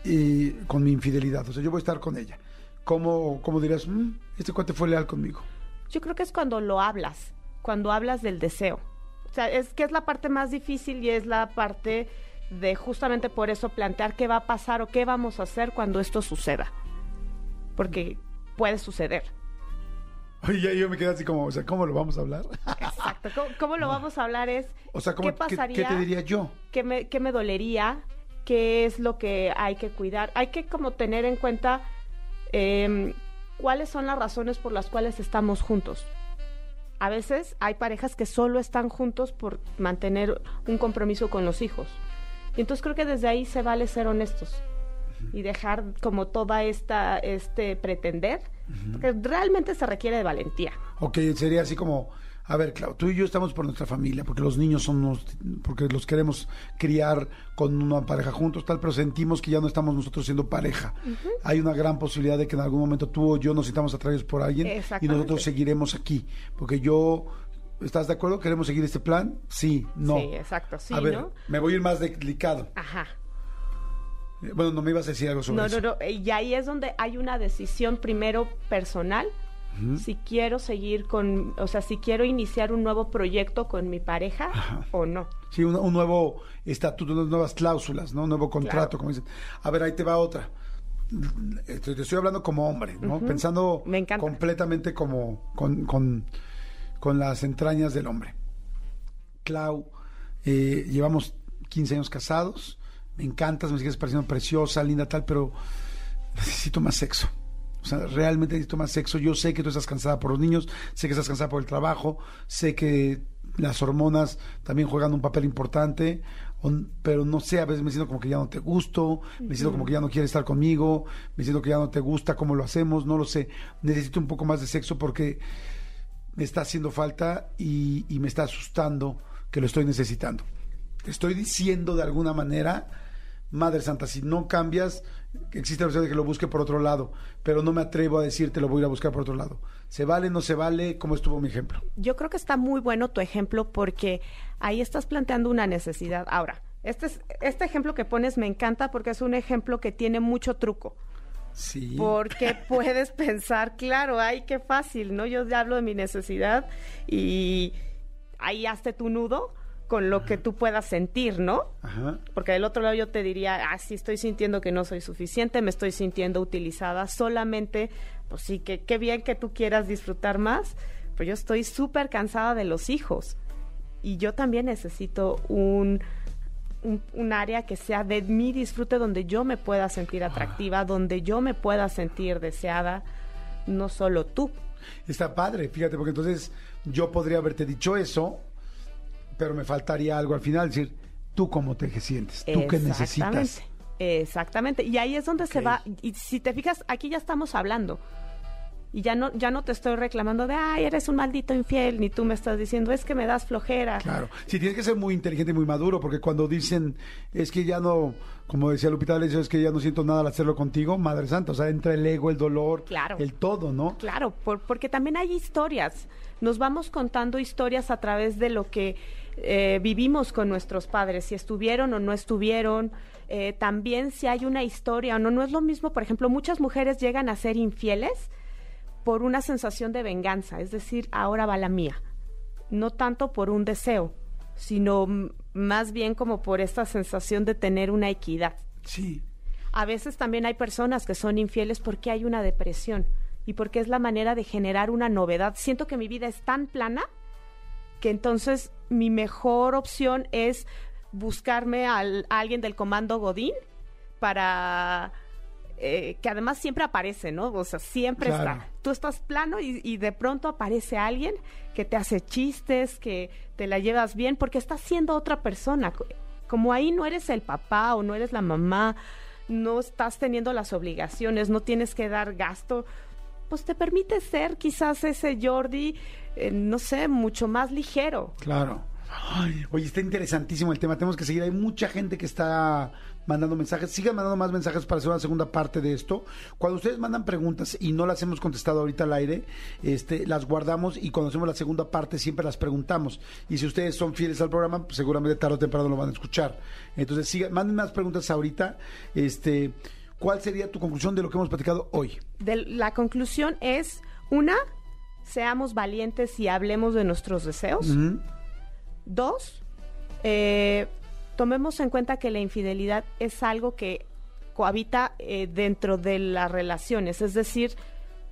y con mi infidelidad? O sea, yo voy a estar con ella. ¿Cómo, cómo dirías, "Mm, este cuate fue leal conmigo? Yo creo que es cuando lo hablas, cuando hablas del deseo. O sea, es que es la parte más difícil y es la parte de justamente por eso plantear qué va a pasar o qué vamos a hacer cuando esto suceda. Porque puede suceder. Oye, ya yo me quedé así como, o sea, ¿cómo lo vamos a hablar? Exacto. ¿Cómo, cómo lo vamos a hablar? Es O sea, ¿cómo, qué qué- pasaría, ¿qué, te diría yo? qué me, qué me dolería, qué es lo que hay que cuidar. Hay que como tener en cuenta em, cuáles son las razones por las cuales estamos juntos. A veces hay parejas que solo están juntos por mantener un compromiso con los hijos. Y entonces creo que desde ahí se vale ser honestos y dejar como toda esta este pretender, porque realmente se requiere de valentía. Ok, sería así como, a ver, Clau, tú y yo estamos por nuestra familia, porque los niños son los, porque los queremos criar con una pareja juntos, tal, pero sentimos que ya no estamos nosotros siendo pareja. Hay una gran posibilidad de que en algún momento tú o yo nos sintamos atraídos por alguien y nosotros seguiremos aquí, porque yo, ¿estás de acuerdo? ¿Queremos seguir este plan? Sí, no. Sí, exacto, sí, a ver, ¿no? me voy a ir más delicado. Ajá. Eh, Bueno, no me ibas a decir algo sobre No, eso. no, no. Y ahí es donde hay una decisión primero personal. Si quiero seguir con, o sea, si quiero iniciar un nuevo proyecto con mi pareja Ajá. o no. Sí, un, un nuevo estatuto, unas nuevas cláusulas, ¿no? Un nuevo contrato, Claro. como dicen. A ver, ahí te va otra. Te, te estoy hablando como hombre, ¿no? Pensando Me completamente como con, con, con las entrañas del hombre. Clau, eh, llevamos 15 años casados, me encantas, me sigues pareciendo preciosa, linda, tal, pero necesito más sexo. O sea, realmente necesito más sexo. Yo sé que tú estás cansada por los niños, sé que estás cansada por el trabajo, sé que las hormonas también juegan un papel importante, pero no sé, a veces me siento como que ya no te gusto, me siento como que ya no quieres estar conmigo, me siento que ya no te gusta cómo lo hacemos, no lo sé. Necesito un poco más de sexo porque me está haciendo falta y, y me está asustando que lo estoy necesitando. Te estoy diciendo de alguna manera Madre Santa, si no cambias, existe la opción de que lo busque por otro lado, pero no me atrevo a decirte lo voy a ir a buscar por otro lado. ¿Se vale, no se vale? ¿Cómo estuvo mi ejemplo? Yo creo que está muy bueno tu ejemplo porque ahí estás planteando una necesidad. Ahora, este, es- este ejemplo que pones me encanta porque es un ejemplo que tiene mucho truco. Sí. Porque puedes pensar, claro, ay, qué fácil, ¿no? Yo ya hablo de mi necesidad y ahí hazte tu nudo con lo que tú puedas sentir, ¿no? Ajá. Porque del otro lado yo te diría, ah, sí, estoy sintiendo que no soy suficiente, me estoy sintiendo utilizada solamente, pues sí, que qué bien que tú quieras disfrutar más, pero yo estoy súper cansada de los hijos y yo también necesito un, un, un área que sea de mi disfrute donde yo me pueda sentir atractiva, donde yo me pueda sentir deseada, no solo tú. Está padre, fíjate, porque entonces yo podría haberte dicho eso, pero me faltaría algo al final, decir, tú cómo te sientes, tú qué necesitas. Exactamente. Y ahí es donde se va. Y si te fijas, aquí ya estamos hablando. Y ya no, ya no te estoy reclamando de, ay, eres un maldito infiel, ni tú me estás diciendo, es que me das flojera. Claro, sí, tienes que ser muy inteligente y muy maduro, porque cuando dicen, es que ya no, como decía Lupita D'Alessio, es que ya no siento nada al hacerlo contigo, Madre Santa, o sea, entra el ego, el dolor, Claro. el todo, ¿no? Claro, por- porque también hay historias. Nos vamos contando historias a través de lo que eh, vivimos con nuestros padres, si estuvieron o no estuvieron. Eh, también si hay una historia o no. No es lo mismo, por ejemplo, muchas mujeres llegan a ser infieles por una sensación de venganza, es decir, ahora va la mía. No tanto por un deseo, sino más bien como por esta sensación de tener una equidad. Sí, A veces también hay personas que son infieles porque hay una depresión y porque es la manera de generar una novedad. Siento que mi vida es tan plana que entonces mi mejor opción es buscarme al, a alguien del comando Godín para eh, que además siempre aparece, ¿no? O sea, siempre Claro. está. Tú estás plano y, y de pronto aparece alguien que te hace chistes, que te la llevas bien, porque estás siendo otra persona. Co- Como ahí no eres el papá o no eres la mamá, no estás teniendo las obligaciones, no tienes que dar gasto, pues te permite ser quizás ese Jordi, eh, no sé, mucho más ligero. claro. Ay, oye, está interesantísimo el tema, tenemos que seguir, hay mucha gente que está mandando mensajes, sigan mandando más mensajes para hacer una segunda parte de esto. Cuando ustedes mandan preguntas y no las hemos contestado ahorita al aire, este, las guardamos y cuando hacemos la segunda parte siempre las preguntamos. Y si ustedes son fieles al programa, pues seguramente tarde o temprano lo van a escuchar. Entonces, sigan, manden más preguntas ahorita. Este, ¿Cuál sería tu conclusión de lo que hemos platicado hoy? De- la conclusión es, una, seamos valientes y hablemos de nuestros deseos. Dos, eh, tomemos en cuenta que la infidelidad es algo que cohabita eh, dentro de las relaciones. Es decir,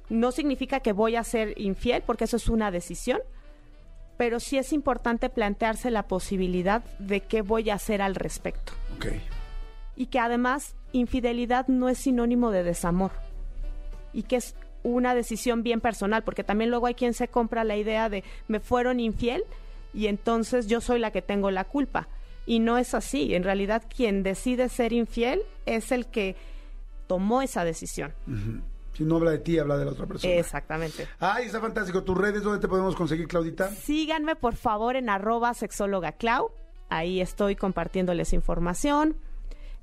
no significa que voy a ser infiel, porque eso es una decisión, pero sí es importante plantearse la posibilidad de qué voy a hacer al respecto. Y que además infidelidad no es sinónimo de desamor. Y que es una decisión bien personal, porque también luego hay quien se compra la idea de me fueron infiel y entonces yo soy la que tengo la culpa. Y no es así. En realidad quien decide ser infiel es el que tomó esa decisión. Si no habla de ti, habla de la otra persona. Exactamente. Ay, está fantástico. ¿Tus redes dónde te podemos conseguir, Claudita? Síganme por favor en arroba sexóloga Clau. Ahí estoy compartiéndoles información.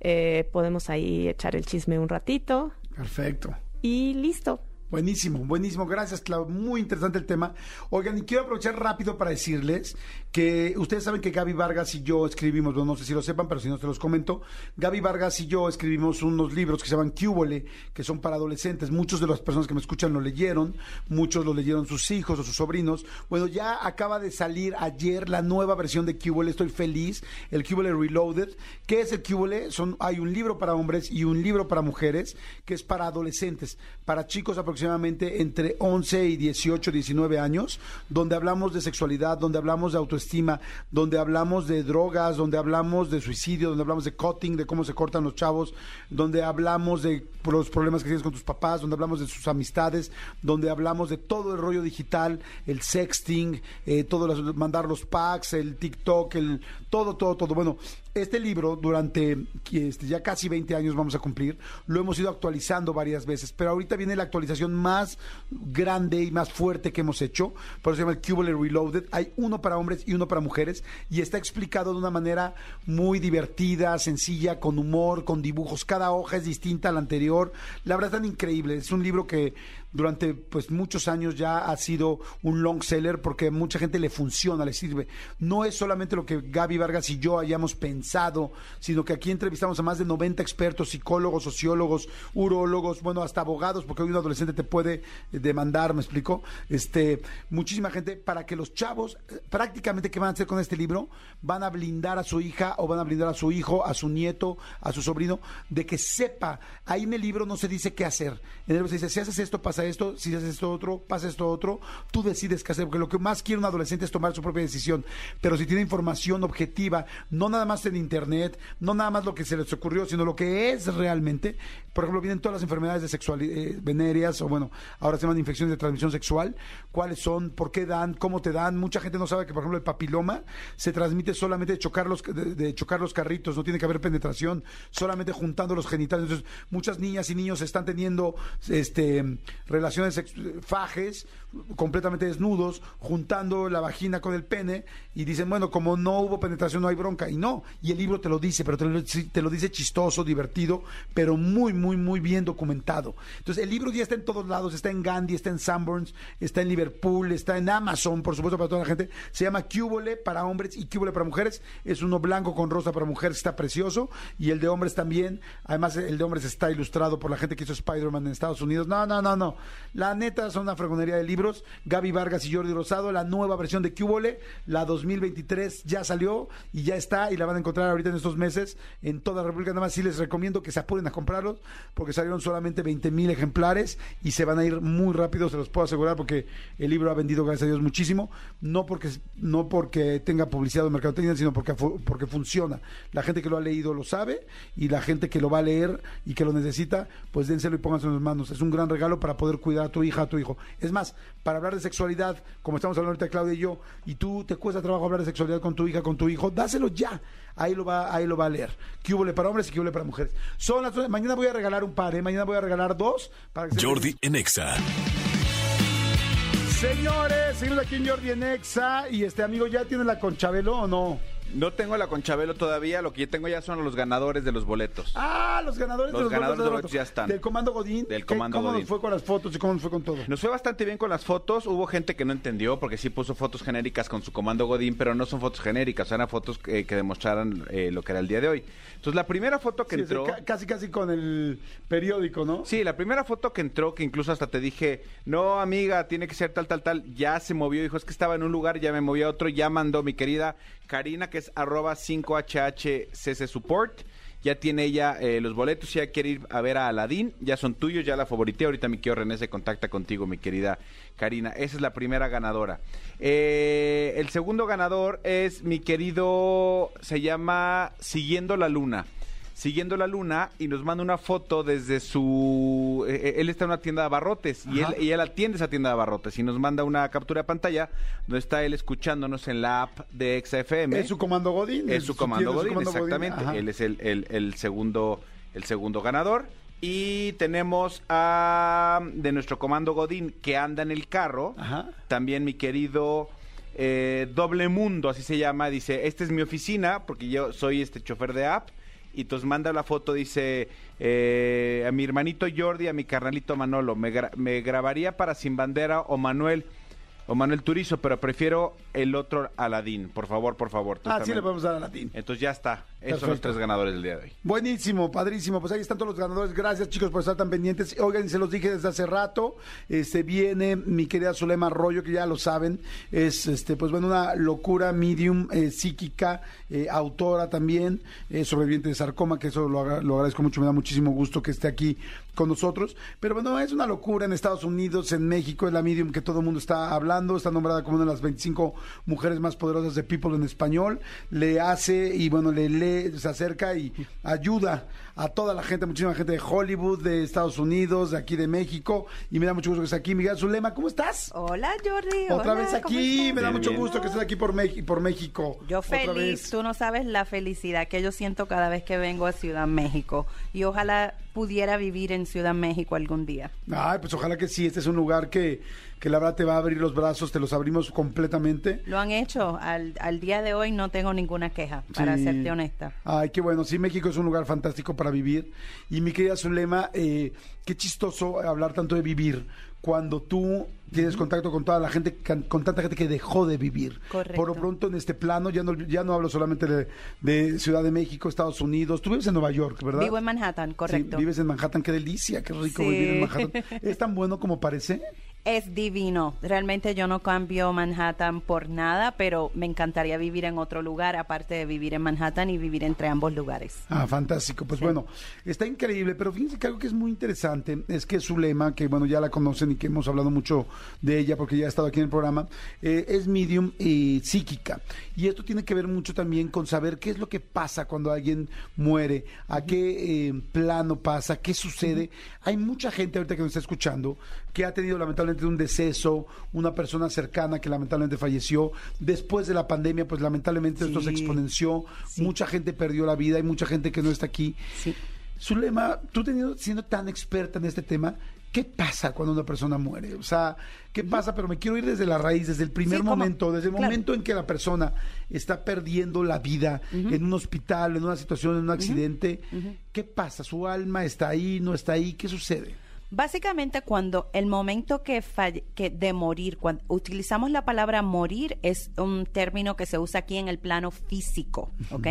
Eh, podemos ahí echar el chisme un ratito. Perfecto. Y listo. Buenísimo, buenísimo. Gracias, Clau. Muy interesante el tema. Oigan, y quiero aprovechar rápido para decirles que ustedes saben que Gaby Vargas y yo escribimos, bueno, no sé si lo sepan, pero si no se los comento. Gaby Vargas y yo escribimos unos libros que se llaman Cúbole, que son para adolescentes. Muchos de las personas que me escuchan lo leyeron, muchos lo leyeron sus hijos o sus sobrinos. Bueno, ya acaba de salir ayer la nueva versión de Cúbole. Estoy feliz. El Cúbole Reloaded. ¿Qué es el Cúbole? Son, hay un libro para hombres y un libro para mujeres, que es para adolescentes, para chicos aproximadamente entre 11 y 18, 19 años, donde hablamos de sexualidad, donde hablamos de autoestima, donde hablamos de drogas, donde hablamos de suicidio, donde hablamos de cutting, de cómo se cortan los chavos, donde hablamos de los problemas que tienes con tus papás, donde hablamos de sus amistades, donde hablamos de todo el rollo digital, el sexting, eh, todo las- mandar los packs, el TikTok, el todo, todo, todo. Bueno, Este libro, durante este, ya casi 20 años vamos a cumplir, lo hemos ido actualizando varias veces, pero ahorita viene la actualización más grande y más fuerte que hemos hecho, por eso se llama el Cubole Reloaded. Hay uno para hombres y uno para mujeres, y está explicado de una manera muy divertida, sencilla, con humor, con dibujos. Cada hoja es distinta a la anterior. La verdad, es tan increíble. Es un libro que durante pues muchos años ya ha sido un long seller porque mucha gente le funciona, le sirve. No es solamente lo que Gaby Vargas y yo hayamos pensado, sino que aquí entrevistamos a más de 90 expertos, psicólogos, sociólogos, urólogos, bueno, hasta abogados, porque hoy un adolescente te puede demandar, ¿me explico? Este, muchísima gente para que los chavos eh, prácticamente qué van a hacer con este libro, van a blindar a su hija o van a blindar a su hijo, a su nieto, a su sobrino de que sepa, ahí en el libro no se dice qué hacer. En el libro se dice, si haces esto pasa esto, si haces esto otro, pasa esto otro, tú decides qué hacer, porque lo que más quiere un adolescente es tomar su propia decisión, pero si tiene información objetiva, no nada más en internet, no nada más lo que se les ocurrió, sino lo que es realmente, por ejemplo, vienen todas las enfermedades de sexualidad, eh, venéreas, o bueno, ahora se llaman infecciones de transmisión sexual, cuáles son, por qué dan, cómo te dan, mucha gente no sabe que, por ejemplo, el papiloma se transmite solamente de chocar los, de, de chocar los carritos, no tiene que haber penetración, solamente juntando los genitales, entonces muchas niñas y niños están teniendo este relaciones fajes completamente desnudos, juntando la vagina con el pene y dicen, bueno, como no hubo penetración no hay bronca. Y no, y el libro te lo dice, pero te lo, dice chistoso, divertido, pero muy, muy, muy bien documentado. Entonces, el libro ya está en todos lados, está en Gandhi, está en Sanborns, está en Liverpool, está en Amazon, por supuesto, para toda la gente. Se llama Cúbole para hombres y Cúbole para mujeres. Es uno blanco con rosa para mujeres, está precioso. Y el de hombres también. Además, el de hombres está ilustrado por la gente que hizo Spider-Man en Estados Unidos. No, no, no, no. La neta son una fregonería de Gaby Vargas y Jordi Rosado, la nueva versión de Cúbole, la 2023 ya salió y ya está y la van a encontrar ahorita en estos meses en toda la República. Nada más sí les recomiendo que se apuren a comprarlos porque salieron solamente 20 mil ejemplares y se van a ir muy rápido, se los puedo asegurar porque el libro ha vendido, gracias a Dios, muchísimo. No porque, no porque tenga publicidad o mercadotecnia, sino porque, porque funciona. La gente que lo ha leído lo sabe y la gente que lo va a leer y que lo necesita, pues dénselo y pónganse en las manos. Es un gran regalo para poder cuidar a tu hija, a tu hijo. Es más, para hablar de sexualidad, como estamos hablando ahorita Claudia y yo, y tú te cuesta trabajo hablar de sexualidad con tu hija, con tu hijo, dáselo ya. Ahí lo va, ahí lo va a leer. ¿Qué hubo para hombres y qué hubo para mujeres? Son las mañana voy a regalar un par, ¿eh? mañana voy a regalar dos para que se- Jordi en Exa. Señores, seguimos aquí en Jordi en Exa y este amigo ya tiene la conchabelo o no? No tengo la Conchabelo todavía, lo que yo tengo ya son los ganadores de los boletos. Ah, los ganadores Los de los ganadores boletos de boletos ya están. Del Comando Godín. Del ¿Qué- Comando ¿Cómo Godín. nos fue con las fotos y cómo nos fue con todo? Nos fue bastante bien con las fotos. Hubo gente que no entendió porque sí puso fotos genéricas con su comando Godín, pero no son fotos genéricas, eran fotos que, que demostraran eh, lo que era el día de hoy. Entonces, la primera foto que Sí, entró. ca- casi, casi con el periódico, ¿no? Sí, la primera foto que entró, que incluso hasta te dije, no, amiga, tiene que ser tal, tal, tal, ya se movió, dijo, es que estaba en un lugar, ya me movió a otro, ya mandó mi querida Karina, que es arroba 5HHCC Support. Ya tiene ella eh, los boletos, ya quiere ir a ver a Aladín, ya son tuyos, ya la favorité. Ahorita mi querido René se contacta contigo, mi querida Karina. Esa es la primera ganadora. Eh, el segundo ganador es mi querido, se llama Siguiendo la Luna siguiendo la luna y nos manda una foto desde su... eh, eh, él está en una tienda de abarrotes y él, y él atiende esa tienda de abarrotes y nos manda una captura de pantalla donde está él escuchándonos en la app de XFM. Es su Comando Godín. Es su comando Godín, Comando exactamente. Él es el, el- el segundo, el segundo ganador. Y tenemos a de nuestro comando Godín que anda en el carro. Ajá. También mi querido eh, Doble Mundo, así se llama. Dice, esta es mi oficina, porque yo soy este chofer de app. Y entonces manda la foto, dice, eh, a mi hermanito Jordi, a mi carnalito Manolo, me, me grabaría para Sin Bandera o Manuel, o Manuel Turizo, pero prefiero el otro Aladín. Por favor, por favor. tú Ah, sí le podemos dar a latín. Entonces ya está. Esos son los tres ganadores del día de hoy. Buenísimo, padrísimo. Pues ahí están todos los ganadores. Gracias, chicos, por estar tan pendientes. Oigan, se los dije desde hace rato. Este viene mi querida Zulema Arroyo, que ya lo saben. Es este, pues bueno, una locura medium eh, psíquica, eh, autora también, eh, sobreviviente de sarcoma, que eso lo, lo agradezco mucho, me da muchísimo gusto que esté aquí con nosotros. Pero bueno, es una locura en Estados Unidos, en México, es la medium que todo el mundo está hablando. Está nombrada como una de las 25 mujeres más poderosas de People en español. Le hace y bueno, le lee, se acerca y ayuda a toda la gente, muchísima gente de Hollywood, de Estados Unidos, de aquí de México. Y me da mucho gusto que estés aquí. Miguel Zulema, ¿cómo estás? Hola Jordi. Otra hola, vez ¿cómo aquí, me da Bien, mucho bien. gusto que estés aquí por, Mex- por México. Yo Otra feliz, vez. tú no sabes la felicidad que yo siento cada vez que vengo a Ciudad México y ojalá pudiera vivir en Ciudad México algún día. Ay, pues ojalá que sí, este es un lugar que, que la verdad te va a abrir los brazos, te los abrimos completamente. Lo han hecho, al, al día de hoy no tengo ninguna queja, para Sí. serte honesta. Ay, qué bueno. Sí, México es un lugar fantástico para vivir. Y mi querida Zulema, eh, qué chistoso hablar tanto de vivir cuando tú tienes contacto con toda la gente, con tanta gente que dejó de vivir. Correcto. Por lo pronto en este plano, ya no, ya no hablo solamente de, de Ciudad de México, Estados Unidos. Tú vives en Nueva York, ¿verdad? Vivo en Manhattan, correcto. Sí, vives en Manhattan, qué delicia, qué rico Sí. vivir en Manhattan. ¿Es tan bueno como parece? Es divino. Realmente yo no cambio Manhattan por nada, pero me encantaría vivir en otro lugar, aparte de vivir en Manhattan y vivir entre ambos lugares. Ah, fantástico. Pues bueno, está increíble, pero fíjense que algo que es muy interesante es que Zulema, que bueno, ya la conocen y que hemos hablado mucho de ella porque ya ha estado aquí en el programa, eh, es medium y psíquica. Y esto tiene que ver mucho también con saber qué es lo que pasa cuando alguien muere, a qué eh, plano pasa, qué sucede. Hay mucha gente ahorita que nos está escuchando que ha tenido lamentablemente un deceso, una persona cercana que lamentablemente falleció. Después de la pandemia, pues lamentablemente esto se exponenció. Sí. Mucha gente perdió la vida, hay mucha gente que no está aquí. Sí. Zulema, tú teniendo, siendo tan experta en este tema, ¿qué pasa cuando una persona muere? O sea, ¿qué pasa? Pero me quiero ir desde la raíz, desde el primer momento, desde el Claro. momento en que la persona está perdiendo la vida en un hospital, en una situación, en un accidente. ¿Qué pasa? ¿Su alma está ahí, no está ahí? ¿Qué sucede? Básicamente cuando el momento que, falle- que de morir, cuando utilizamos la palabra morir es un término que se usa aquí en el plano físico, ¿ok?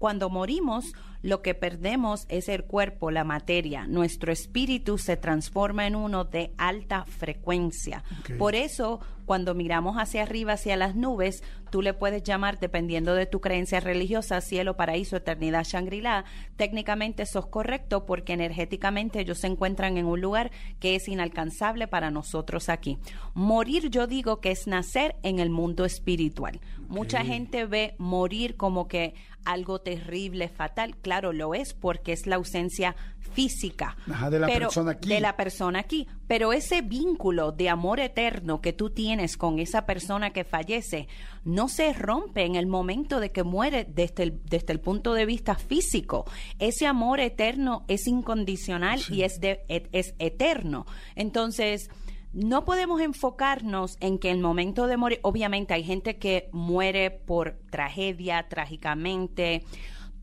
Cuando morimos, lo que perdemos es el cuerpo, la materia. Nuestro espíritu se transforma en uno de alta frecuencia. Por eso, cuando miramos hacia arriba, hacia las nubes, tú le puedes llamar, dependiendo de tu creencia religiosa, cielo, paraíso, eternidad, Shangri-La. Técnicamente eso es correcto porque energéticamente ellos se encuentran en un lugar que es inalcanzable para nosotros aquí. Morir, yo digo que es nacer en el mundo espiritual. Mucha gente ve morir como que algo terrible, fatal. Claro, lo es porque es la ausencia física. Ajá, de la pero- persona aquí. De la persona aquí. Pero ese vínculo de amor eterno que tú tienes con esa persona que fallece no se rompe en el momento de que muere desde el, desde el punto de vista físico. Ese amor eterno es incondicional y es, de, es eterno. Entonces, no podemos enfocarnos en que el momento de morir, obviamente hay gente que muere por tragedia, trágicamente.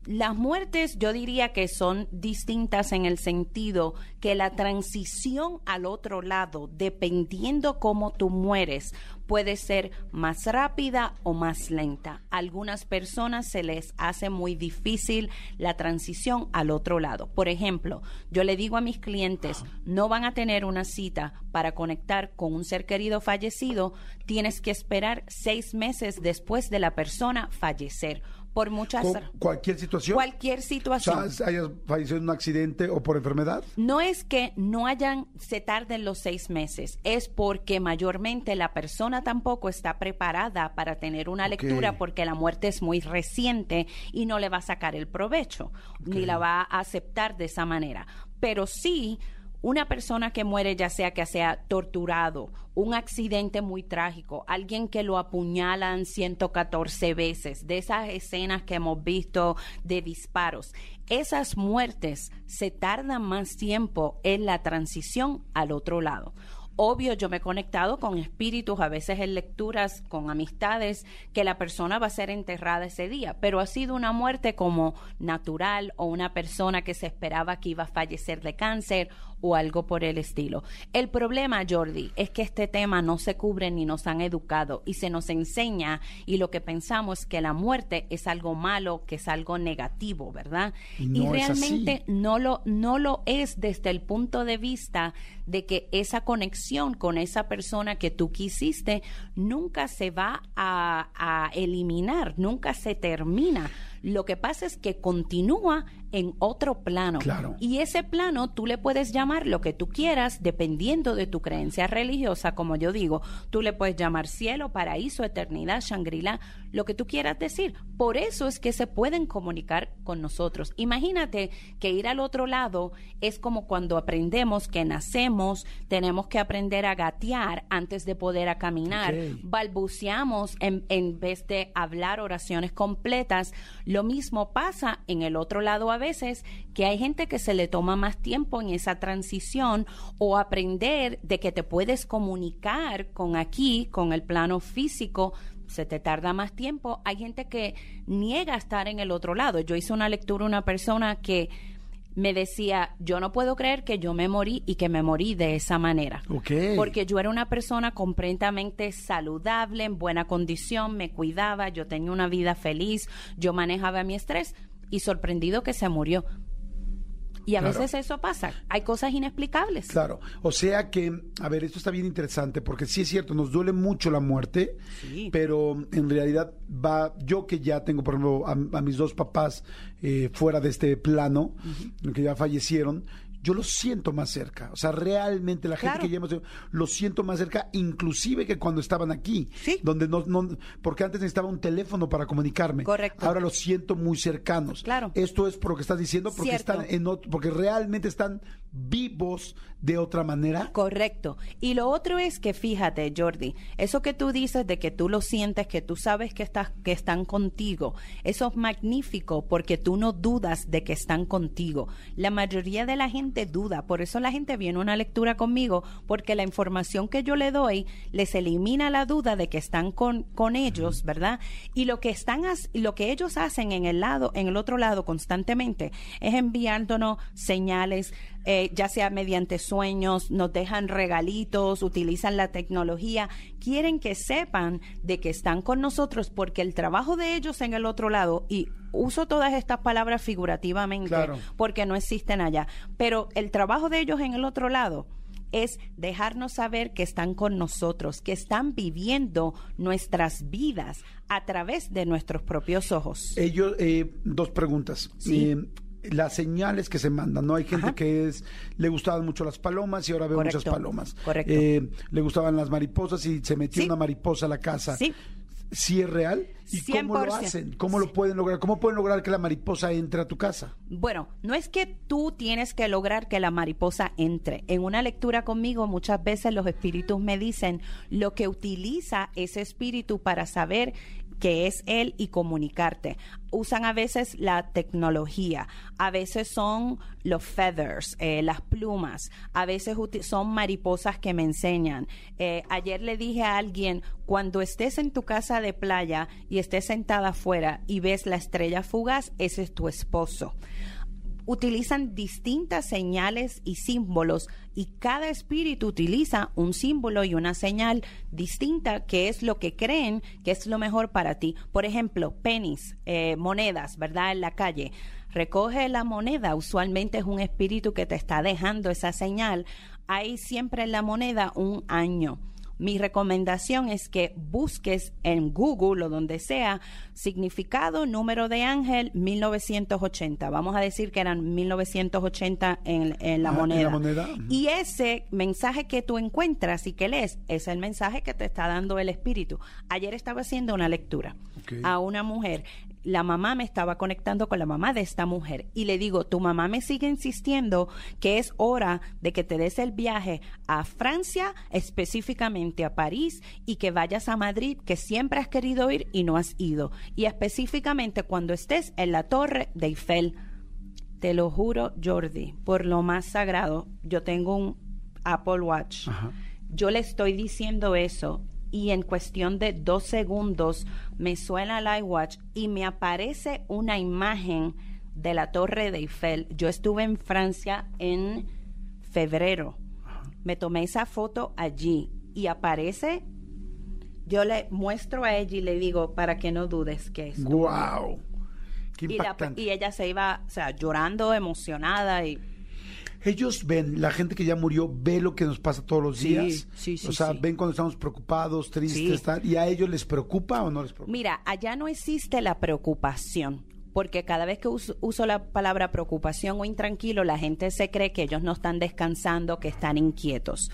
Las muertes yo diría que son distintas en el sentido que la transición al otro lado, dependiendo cómo tú mueres, puede ser más rápida o más lenta. A algunas personas se les hace muy difícil la transición al otro lado. Por ejemplo, yo le digo a mis clientes, no van a tener una cita para conectar con un ser querido fallecido, tienes que esperar seis meses después de la persona fallecer. Por muchas ¿Con cualquier situación? cualquier o situación. sea, hayas fallecido en un accidente o por enfermedad. No es que no hayan, se tarden los seis meses, es porque mayormente la persona tampoco está preparada para tener una lectura porque la muerte es muy reciente y no le va a sacar el provecho, ni la va a aceptar de esa manera. Pero sí, una persona que muere, ya sea que sea torturado, un accidente muy trágico, alguien que lo apuñalan 114 veces, de esas escenas que hemos visto de disparos, esas muertes se tardan más tiempo en la transición al otro lado. Obvio, yo me he conectado con espíritus, a veces en lecturas, con amistades, que la persona va a ser enterrada ese día, pero ha sido una muerte como natural o una persona que se esperaba que iba a fallecer de cáncer o algo por el estilo. El problema, Jordi, es que este tema no se cubre ni nos han educado y se nos enseña y lo que pensamos es que la muerte es algo malo, que es algo negativo, ¿verdad? Y no así. realmente no lo, no lo es desde el punto de vista de que esa conexión con esa persona que tú quisiste nunca se va a, a eliminar, nunca se termina. Lo que pasa es que continúa en otro plano. Claro. Y ese plano tú le puedes llamar lo que tú quieras dependiendo de tu creencia religiosa, como yo digo. Tú le puedes llamar cielo, paraíso, eternidad, Shangri-La, lo que tú quieras decir. Por eso es que se pueden comunicar con nosotros. Imagínate que ir al otro lado es como cuando aprendemos que nacemos, tenemos que aprender a gatear antes de poder a caminar. Balbuceamos en, en vez de hablar oraciones completas. Lo mismo pasa en el otro lado a veces, que hay gente que se le toma más tiempo en esa transición o aprender de que te puedes comunicar con aquí, con el plano físico, se te tarda más tiempo. Hay gente que niega estar en el otro lado. Yo hice una lectura una persona que me decía, yo no puedo creer que yo me morí y que me morí de esa manera. Porque yo era una persona completamente saludable, en buena condición, me cuidaba, yo tenía una vida feliz, yo manejaba mi estrés y sorprendido que se murió. Y a Claro. veces eso pasa. Hay cosas inexplicables. Claro, o sea que, a ver, esto está bien interesante porque sí es cierto, nos duele mucho la muerte, Sí. pero en realidad va, yo que ya tengo, por ejemplo, a, a mis dos papás eh, fuera de este plano, que ya fallecieron, yo los siento más cerca, o sea, realmente la gente Claro. que hemos, los siento más cerca, inclusive que cuando estaban aquí, Sí. donde no, no, porque antes necesitaba un teléfono para comunicarme, Correcto. ahora los siento muy cercanos. Claro. Esto es por lo que estás diciendo, porque Cierto. están en otro, porque realmente están vivos de otra manera. Correcto. Y lo otro es que fíjate, Jordi, eso que tú dices de que tú lo sientes, que tú sabes que estás que están contigo, eso es magnífico porque tú no dudas de que están contigo. La mayoría de la gente duda, por eso la gente viene a una lectura conmigo porque la información que yo le doy les elimina la duda de que están con, con ellos, ¿verdad? Y lo que están lo que ellos hacen en el lado en el otro lado constantemente es enviándonos señales eh, ya sea mediante sueños, nos dejan regalitos, utilizan la tecnología, quieren que sepan de que están con nosotros porque el trabajo de ellos en el otro lado, y uso todas estas palabras figurativamente Claro. porque no existen allá, pero el trabajo de ellos en el otro lado es dejarnos saber que están con nosotros, que están viviendo nuestras vidas a través de nuestros propios ojos. Ellos, eh, dos preguntas. Sí. Eh, las señales que se mandan, ¿no? Hay gente Ajá. que es, le gustaban mucho las palomas y ahora veo Correcto. muchas palomas. Correcto. Eh, le gustaban las mariposas y se metió Sí. una mariposa a la casa. Sí. ¿Sí es real? ¿Y cómo lo 100%. hacen? ¿Cómo lo pueden lograr? ¿Cómo pueden lograr que la mariposa entre a tu casa? Bueno, no es que tú tienes que lograr que la mariposa entre. En una lectura conmigo muchas veces los espíritus me dicen lo que utiliza ese espíritu para saber que es él y comunicarte. Usan a veces la tecnología, a veces son los feathers, eh, las plumas, a veces son mariposas que me enseñan. Eh, ayer le dije a alguien, cuando estés en tu casa de playa y estés sentada afuera y ves la estrella fugaz, ese es tu esposo utilizan distintas señales y símbolos y cada espíritu utiliza un símbolo y una señal distinta que es lo que creen que es lo mejor para ti. Por ejemplo, pennies, eh, monedas, ¿verdad? En la calle. Recoge la moneda, usualmente es un espíritu que te está dejando esa señal. Hay siempre en la moneda un año. Mi recomendación es que busques en Google o donde sea significado número de ángel 1980. Vamos a decir que eran 1980 en, en la Ah, en moneda. la moneda. Y ese mensaje que tú encuentras y que lees es el mensaje que te está dando el espíritu. Ayer estaba haciendo una lectura a una mujer. La mamá me estaba conectando con la mamá de esta mujer y le digo, tu mamá me sigue insistiendo que es hora de que te des el viaje a Francia, específicamente a París, y que vayas a Madrid, que siempre has querido ir y no has ido. Y específicamente cuando estés en la torre de Eiffel. Te lo juro, Jordi, por lo más sagrado, yo tengo un Apple Watch. Ajá. Yo le estoy diciendo eso y en cuestión de dos segundos me suena el iWatch y me aparece una imagen de la Torre de Eiffel. Yo estuve en Francia en febrero. Me tomé esa foto allí y aparece. Yo le muestro a ella y le digo para que no dudes que es. ¡Guau! ¡Qué Y, la- impactante! y ella se iba, o sea, llorando, emocionada y Ellos ven, la gente que ya murió ve lo que nos pasa todos los Sí, días. sí, sí, o sea, ven cuando estamos preocupados, tristes, tal, y a ellos les preocupa o no les preocupa. Mira, allá no existe la preocupación, porque cada vez que uso, uso la palabra preocupación o intranquilo, la gente se cree que ellos no están descansando, que están inquietos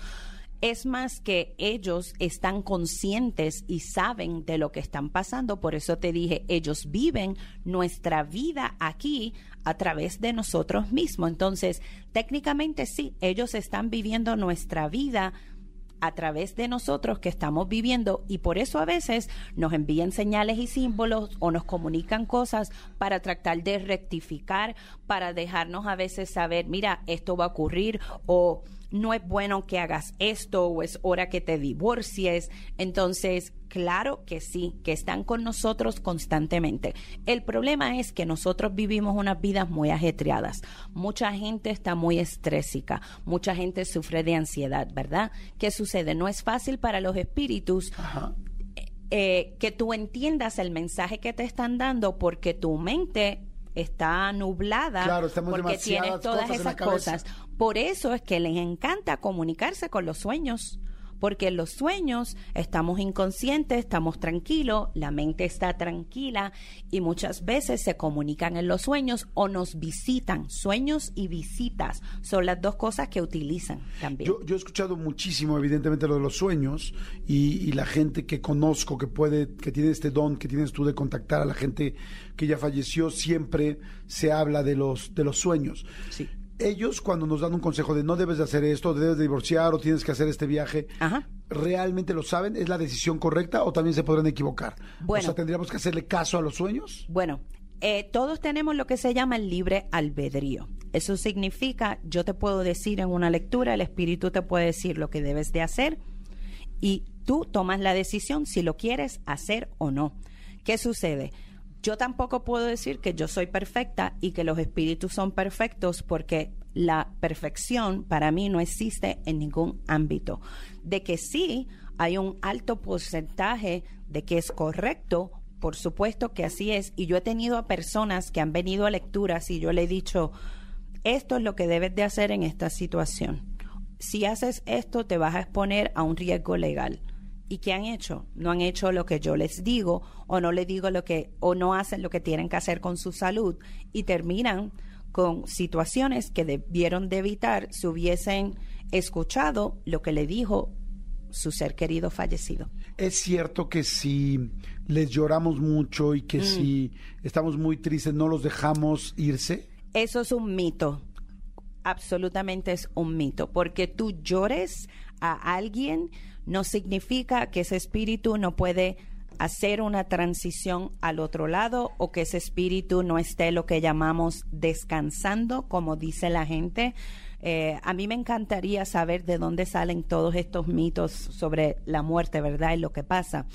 es más que ellos están conscientes y saben de lo que están pasando. Por eso te dije, ellos viven nuestra vida aquí a través de nosotros mismos. Entonces, técnicamente sí, ellos están viviendo nuestra vida a través de nosotros que estamos viviendo y por eso a veces nos envían señales y símbolos o nos comunican cosas para tratar de rectificar, para dejarnos a veces saber, mira, esto va a ocurrir o no es bueno que hagas esto o es hora que te divorcies. Entonces, claro que sí, que están con nosotros constantemente. El problema es que nosotros vivimos unas vidas muy ajetreadas. Mucha gente está muy estrésica, mucha gente sufre de ansiedad, ¿verdad? ¿Qué sucede? No es fácil para los espíritus. Eh, que tú entiendas el mensaje que te están dando porque tu mente está nublada porque tienes todas esas cosas. Por eso es que les encanta comunicarse con los sueños porque en los sueños estamos inconscientes, estamos tranquilos, la mente está tranquila y muchas veces se comunican en los sueños o nos visitan. Sueños y visitas son las dos cosas que utilizan también. Yo, he escuchado muchísimo, evidentemente, lo de los sueños y, la gente que conozco que puede, que tiene este don que tienes tú de contactar a la gente que ya falleció, siempre se habla de los, de los sueños. Sí ellos cuando nos dan un consejo de no debes de hacer esto, debes de divorciar o tienes que hacer este viaje, ¿realmente lo saben? ¿Es la decisión correcta o también se podrán equivocar? o sea, ¿tendríamos que hacerle caso a los sueños? Bueno, eh, todos tenemos lo que se llama el libre albedrío. Eso significa, yo te puedo decir en una lectura, el espíritu te puede decir lo que debes de hacer y tú tomas la decisión si lo quieres hacer o no. ¿Qué sucede? Yo tampoco puedo decir que yo soy perfecta y que los espíritus son perfectos porque la perfección para mí no existe en ningún ámbito. De que sí hay un alto porcentaje de que es correcto, por supuesto que así es. Y yo he tenido a personas que han venido a lecturas y yo le he dicho, esto es lo que debes de hacer en esta situación. Si haces esto te vas a exponer a un riesgo legal ¿Y qué han hecho? No han hecho lo que yo les digo o no les digo lo que o no hacen lo que tienen que hacer con su salud y terminan con situaciones que debieron de evitar si hubiesen escuchado lo que le dijo su ser querido fallecido. Es cierto que si les lloramos mucho y que mm. si estamos muy tristes no los dejamos irse. Eso es un mito. Absolutamente es un mito, porque tú llores a alguien no significa que ese espíritu no puede hacer una transición al otro lado o que ese espíritu no esté lo que llamamos descansando, como dice la gente. Eh, a mí me encantaría saber de dónde salen todos estos mitos sobre la muerte, ¿verdad? Y lo que pasa.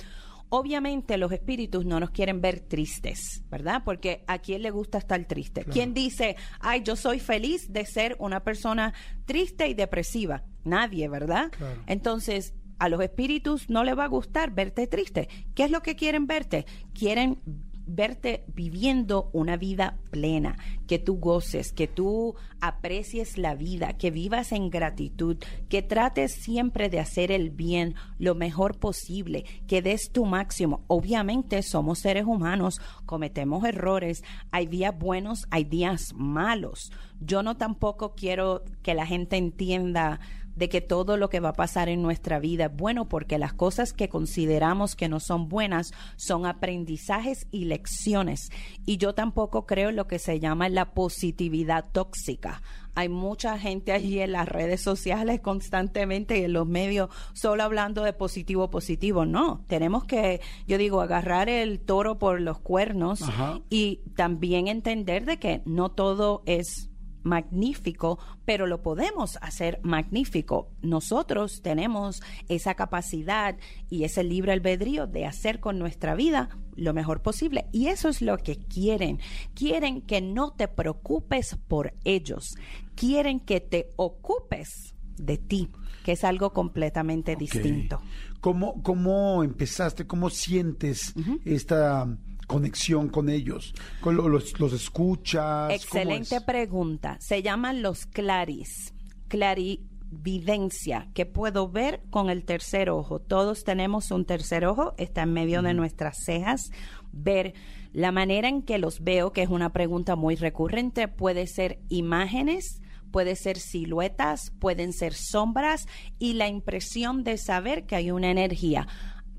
Obviamente los espíritus no nos quieren ver tristes, ¿verdad? Porque a quién le gusta estar triste. ¿Quién dice, ay, yo soy feliz de ser una persona triste y depresiva? Nadie, ¿verdad? Entonces, a los espíritus no les va a gustar verte triste. ¿Qué es lo que quieren verte? Quieren verte viviendo una vida plena, que tú goces, que tú aprecies la vida, que vivas en gratitud, que trates siempre de hacer el bien lo mejor posible, que des tu máximo. Obviamente somos seres humanos, cometemos errores, hay días buenos, hay días malos. Yo no tampoco quiero que la gente entienda de que todo lo que va a pasar en nuestra vida es bueno porque las cosas que consideramos que no son buenas son aprendizajes y lecciones. Y yo tampoco creo en lo que se llama la positividad tóxica. Hay mucha gente allí en las redes sociales constantemente y en los medios solo hablando de positivo, positivo. No, tenemos que, yo digo, agarrar el toro por los cuernos y también entender de que no todo es magnífico, pero lo podemos hacer magnífico. Nosotros tenemos esa capacidad y ese libre albedrío de hacer con nuestra vida lo mejor posible. Y eso es lo que quieren. Quieren que no te preocupes por ellos. Quieren que te ocupes de ti, que es algo completamente distinto. ¿Cómo, ¿Cómo empezaste? ¿Cómo sientes esta conexión con ellos? Con los, los, escuchas? Excelente pregunta. Se llaman los claris. Clari, clarividencia, que puedo ver con el tercer ojo. Todos tenemos un tercer ojo, está en medio de nuestras cejas. Ver la manera en que los veo, que es una pregunta muy recurrente, puede ser imágenes, puede ser siluetas, pueden ser sombras y la impresión de saber que hay una energía.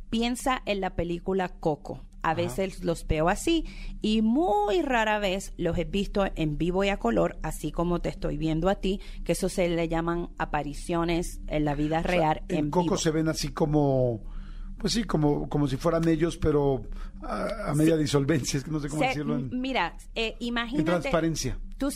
Piensa en la película Coco. A veces los veo así y muy rara vez los he visto en vivo y a color, así como te estoy viendo a ti, que eso se le llaman apariciones en la vida real. en, en Coco vivo. se ven así como, pues sí, como, como si fueran ellos, pero a, a media disolvencia, es que no sé cómo Se- decirlo. En, Mira, eh, imagínate. en transparencia. Tú,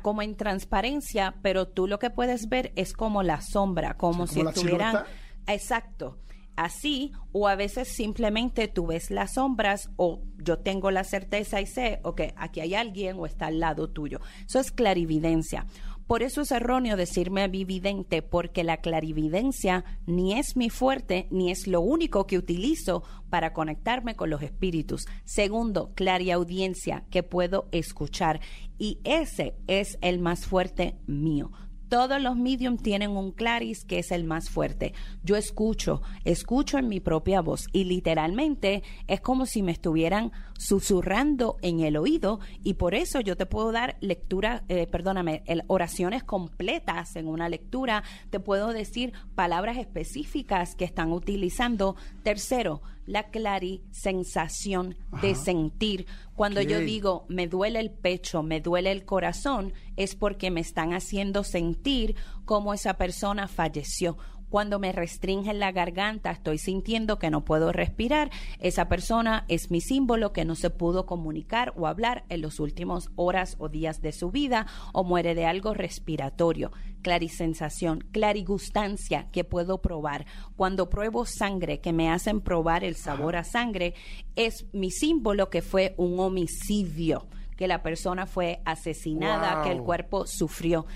como en transparencia, pero tú lo que puedes ver es como la sombra, como Sí, si como estuvieran. silueta. Exacto. Así, o a veces simplemente tú ves las sombras, o yo tengo la certeza y sé, ok, aquí hay alguien o está al lado tuyo. Eso es clarividencia. Por eso es erróneo decirme vidente, porque la clarividencia ni es mi fuerte, ni es lo único que utilizo para conectarme con los espíritus. Segundo, clariaudiencia, que puedo escuchar. Y ese es el más fuerte mío. Todos los medium tienen un claris que es el más fuerte. Yo escucho, escucho en mi propia voz y literalmente es como si me estuvieran susurrando en el oído y por eso yo te puedo dar lectura, eh, perdóname, el- oraciones completas en una lectura, te puedo decir palabras específicas que están utilizando. Tercero, la clarisensación de sentir. Cuando yo digo digo, me duele el pecho, me duele el corazón, es porque me están haciendo sentir como esa persona falleció. Cuando me restringen la garganta, estoy sintiendo que no puedo respirar. Esa persona es mi símbolo que no se pudo comunicar o hablar en los últimos horas o días de su vida o muere de algo respiratorio. Clarisensación, clarigustancia que puedo probar. Cuando pruebo sangre, que me hacen probar el sabor a sangre, es mi símbolo que fue un homicidio, que la persona fue asesinada, Wow. que el cuerpo sufrió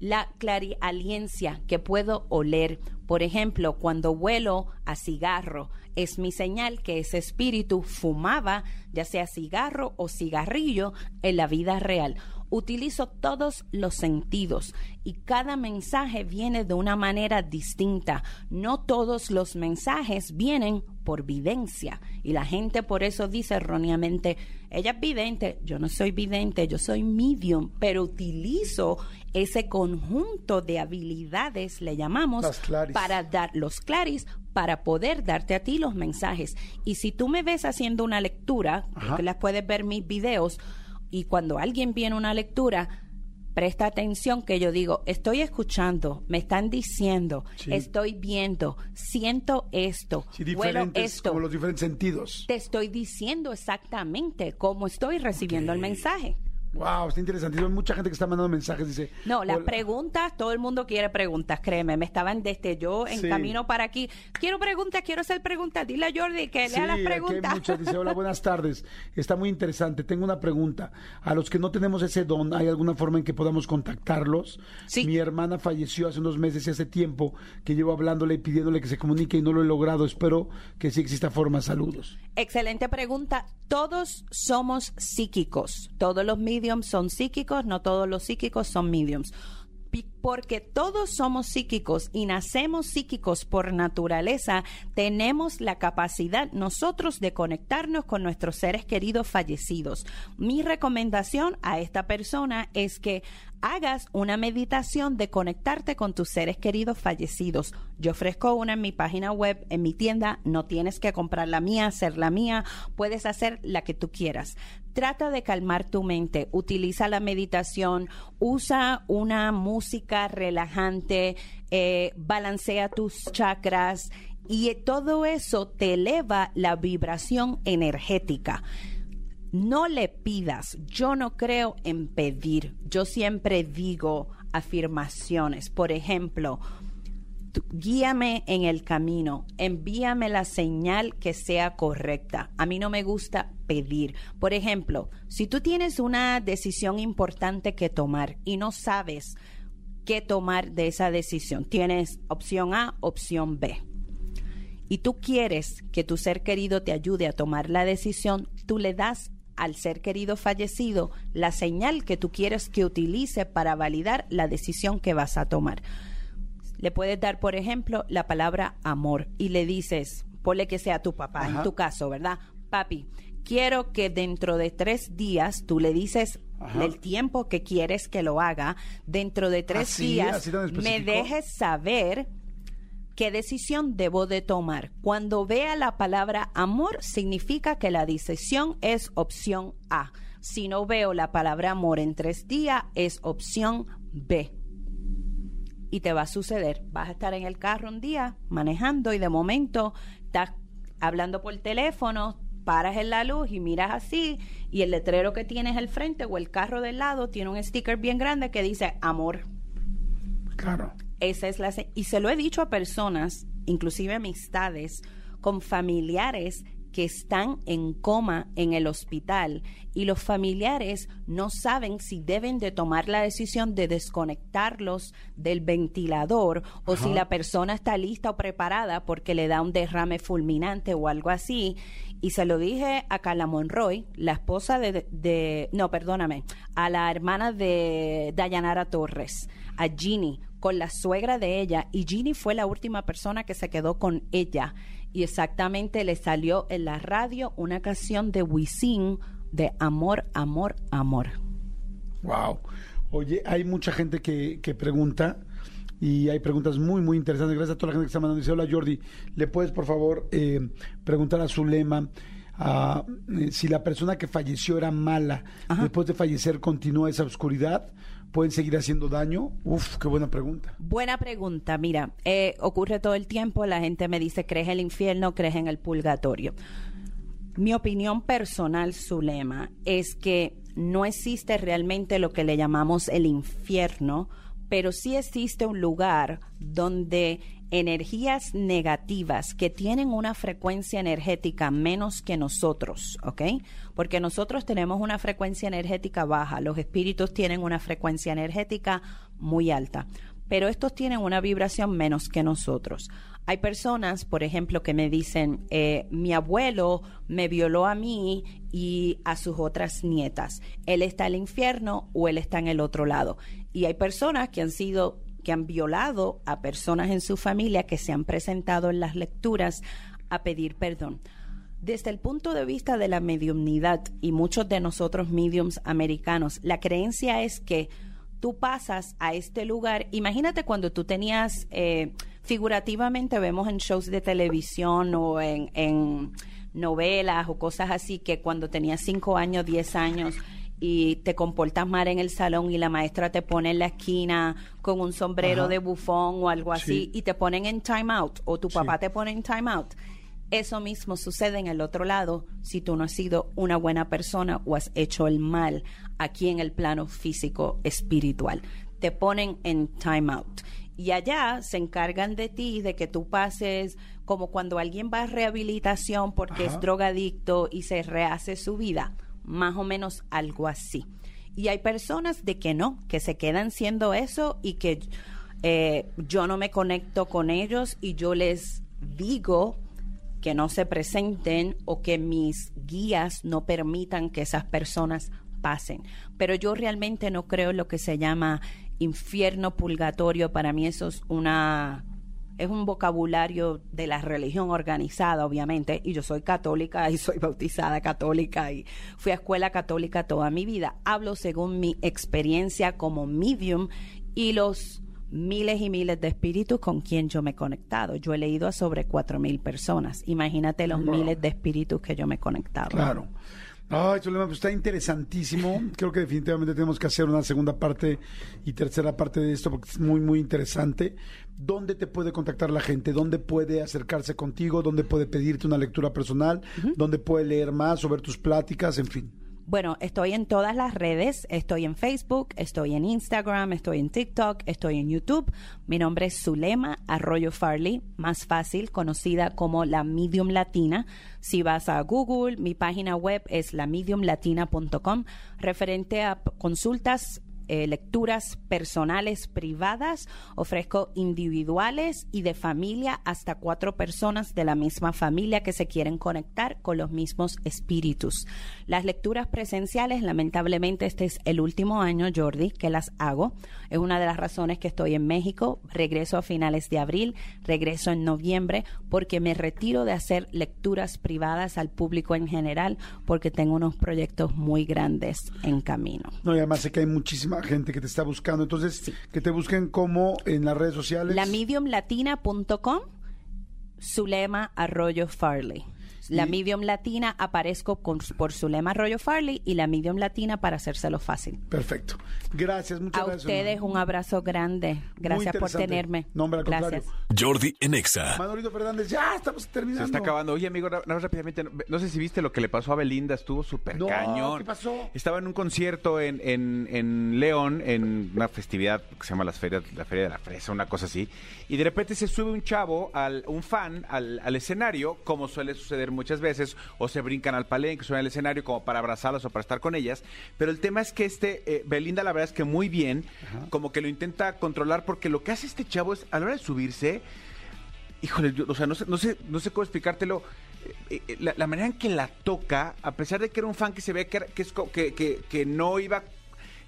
la clarialiencia que puedo oler. Por ejemplo, cuando huelo a cigarro, es mi señal que ese espíritu fumaba, ya sea cigarro o cigarrillo, en la vida real. Utilizo todos los sentidos y cada mensaje viene de una manera distinta. No todos los mensajes vienen por videncia y la gente por eso dice erróneamente, ella es vidente, yo no soy vidente, yo soy medium, pero utilizo ese conjunto de habilidades, le llamamos, para dar los claris, para poder darte a ti los mensajes. Y si tú me ves haciendo una lectura, que las puedes ver mis videos, y cuando alguien viene una lectura, presta atención que yo digo, estoy escuchando, me están diciendo, Sí. estoy viendo, siento esto, Sí, diferentes, esto. como los diferentes sentidos. Te estoy diciendo exactamente cómo estoy recibiendo el mensaje. Wow, está interesantísimo. Hay mucha gente que está mandando mensajes, dice. No, las hola. preguntas, todo el mundo quiere preguntas, créeme. Me estaban desde yo en Sí. camino para aquí. Quiero preguntas, quiero hacer preguntas. Dile a Jordi que Sí, lea las hay preguntas. muchas. Dice, hola, buenas tardes. Está muy interesante. Tengo una pregunta. A los que no tenemos ese don, ¿hay alguna forma en que podamos contactarlos? Sí. Mi hermana falleció hace unos meses y hace tiempo que llevo hablándole y pidiéndole que se comunique y no lo he logrado. Espero que sí exista forma. Saludos. Excelente pregunta. Todos somos psíquicos. Todos los son psíquicos, no todos los psíquicos son mediums. Porque todos somos psíquicos y nacemos psíquicos por naturaleza, tenemos la capacidad nosotros de conectarnos con nuestros seres queridos fallecidos. Mi recomendación a esta persona es que hagas una meditación de conectarte con tus seres queridos fallecidos. Yo ofrezco una en mi página web, en mi tienda, no tienes que comprar la mía, hacer la mía, puedes hacer la que tú quieras. Trata de calmar tu mente, utiliza la meditación, usa una música relajante, eh, balancea tus chakras y todo eso te eleva la vibración energética. No le pidas, yo no creo en pedir, yo siempre digo afirmaciones. Por ejemplo, guíame en el camino, envíame la señal que sea correcta. A mí no me gusta pedir. Por ejemplo, si tú tienes una decisión importante que tomar y no sabes qué tomar de esa decisión, tienes opción A, opción B y tú quieres que tu ser querido te ayude a tomar la decisión, tú le das al ser querido fallecido la señal que tú quieres que utilice para validar la decisión que vas a tomar. Le puedes dar, por ejemplo, la palabra amor y le dices, ponle que sea tu papá, en tu caso, ¿verdad? Papi, quiero que dentro de tres días tú le dices el tiempo que quieres que lo haga, dentro de tres Así, días así me dejes saber qué decisión debo de tomar. Cuando vea la palabra amor, significa que la decisión es opción A. Si no veo la palabra amor en tres días, es opción B. Y te va a suceder. Vas a estar en el carro un día manejando y de momento estás hablando por teléfono, paras en la luz y miras así y el letrero que tienes al frente o el carro del lado tiene un sticker bien grande que dice amor. Claro. Esa es la y se lo he dicho a personas, inclusive amistades, con familiares que están en coma en el hospital y los familiares no saben si deben de tomar la decisión de desconectarlos del ventilador o si la persona está lista o preparada porque le da un derrame fulminante o algo así. Y se lo dije a Carla Monroy, la esposa de, de- no, perdóname, a la hermana de Dayanara Torres, a Ginny, con la suegra de ella, y Ginny fue la última persona que se quedó con ella. Y exactamente le salió en la radio una canción de Wisin de Amor, Amor, Amor. Wow. Oye, hay mucha gente que, que pregunta y hay preguntas muy, muy interesantes. Gracias a toda la gente que está mandando. Dice, hola Jordi, ¿le puedes por favor eh, preguntar a Zulema eh, si la persona que falleció era mala? Después de fallecer, ¿continúa esa oscuridad? ¿Pueden seguir haciendo daño? Uf, qué buena pregunta. Buena pregunta. Mira, eh, ocurre todo el tiempo. La gente me dice, ¿crees en el infierno? ¿Crees en el purgatorio? Mi opinión personal, Zulema, es que no existe realmente lo que le llamamos el infierno, pero sí existe un lugar donde energías negativas que tienen una frecuencia energética menos que nosotros, ¿ok? Porque nosotros tenemos una frecuencia energética baja, los espíritus tienen una frecuencia energética muy alta, pero estos tienen una vibración menos que nosotros. Hay personas, por ejemplo, que me dicen, eh, mi abuelo me violó a mí y a sus otras nietas. Él está en el infierno o él está en el otro lado. Y hay personas que han sido que han violado a personas en su familia que se han presentado en las lecturas a pedir perdón. Desde el punto de vista de la mediumnidad y muchos de nosotros mediums americanos, la creencia es que tú pasas a este lugar. Imagínate cuando tú tenías, eh, figurativamente vemos en shows de televisión o en, en novelas o cosas así, que cuando tenías 5 años, 10 años y te comportas mal en el salón y la maestra te pone en la esquina con un sombrero Ajá. de bufón o algo así Sí. y te ponen en time out o tu papá te pone en time out. Eso mismo sucede en el otro lado si tú no has sido una buena persona o has hecho el mal aquí en el plano físico espiritual. Te ponen en time out. Y allá se encargan de ti, de que tú pases como cuando alguien va a rehabilitación porque Ajá. es drogadicto y se rehace su vida. Más o menos algo así. Y hay personas de que no, que se quedan siendo eso y que eh, yo no me conecto con ellos y yo les digo que no se presenten o que mis guías no permitan que esas personas pasen. Pero yo realmente no creo en lo que se llama infierno purgatorio. Para mí eso es una es un vocabulario de la religión organizada, obviamente, y yo soy católica y soy bautizada católica y fui a escuela católica toda mi vida. Hablo según mi experiencia como medium y los miles y miles de espíritus con quien yo me he conectado. Yo he leído a sobre cuatro mil personas. Imagínate los Wow. miles de espíritus que yo me he conectado. Claro. Ay, Zulema, pues está interesantísimo. Creo que definitivamente tenemos que hacer una segunda parte y tercera parte de esto porque es muy, muy interesante. ¿Dónde te puede contactar la gente? ¿Dónde puede acercarse contigo? ¿Dónde puede pedirte una lectura personal? ¿Dónde puede leer más o ver tus pláticas? En fin. Bueno, estoy en todas las redes, estoy en Facebook, estoy en Instagram, estoy en TikTok, estoy en YouTube. Mi nombre es Zulema Arroyo Farley, más fácil, conocida como la Medium Latina. Si vas a Google, mi página web es lamediumlatina.com. Referente a consultas eh, lecturas personales privadas, ofrezco individuales y de familia hasta cuatro personas de la misma familia que se quieren conectar con los mismos espíritus. Las lecturas presenciales, lamentablemente este es el último año, Jordi, que las hago. Es una de las razones que estoy en México. Regreso a finales de abril, regreso en noviembre, porque me retiro de hacer lecturas privadas al público en general, porque tengo unos proyectos muy grandes en camino. No, y además sé que hay muchísima gente que te está buscando. Entonces, que te busquen como en las redes sociales. La mediumlatina.com, Zulema Arroyo Farley. La Medium Latina aparezco con- por Zulema Arroyo Farley y la Medium Latina para hacérselo fácil. Perfecto. Gracias, muchas A gracias. ustedes hermano. un abrazo grande. Gracias por tenerme. No, hombre, al Gracias. contrario. Jordi en Exa. Manolito Fernández, ya estamos terminando. Se está acabando. Oye, amigo, nada más rápidamente, no, no sé si viste lo que le pasó a Belinda, estuvo súper No, cañón. ¿qué pasó? Estaba en un concierto en, en, en León, en una festividad que se llama las ferias, la Feria de la Fresa, una cosa así, y de repente se sube un chavo, al, un fan, al, al escenario, como suele suceder muchas veces, o se brincan al palenque, suben al escenario como para abrazarlas o para estar con ellas, pero el tema es que este, eh, Belinda la verdad es que muy bien, como que lo intenta controlar, porque lo que hace este chavo es, a la hora de subirse, Híjole, yo, o sea, no sé, no sé, no sé cómo explicártelo. Eh, eh, La, la manera en que la toca, a pesar de que era un fan que se ve que, que, que, que- que no iba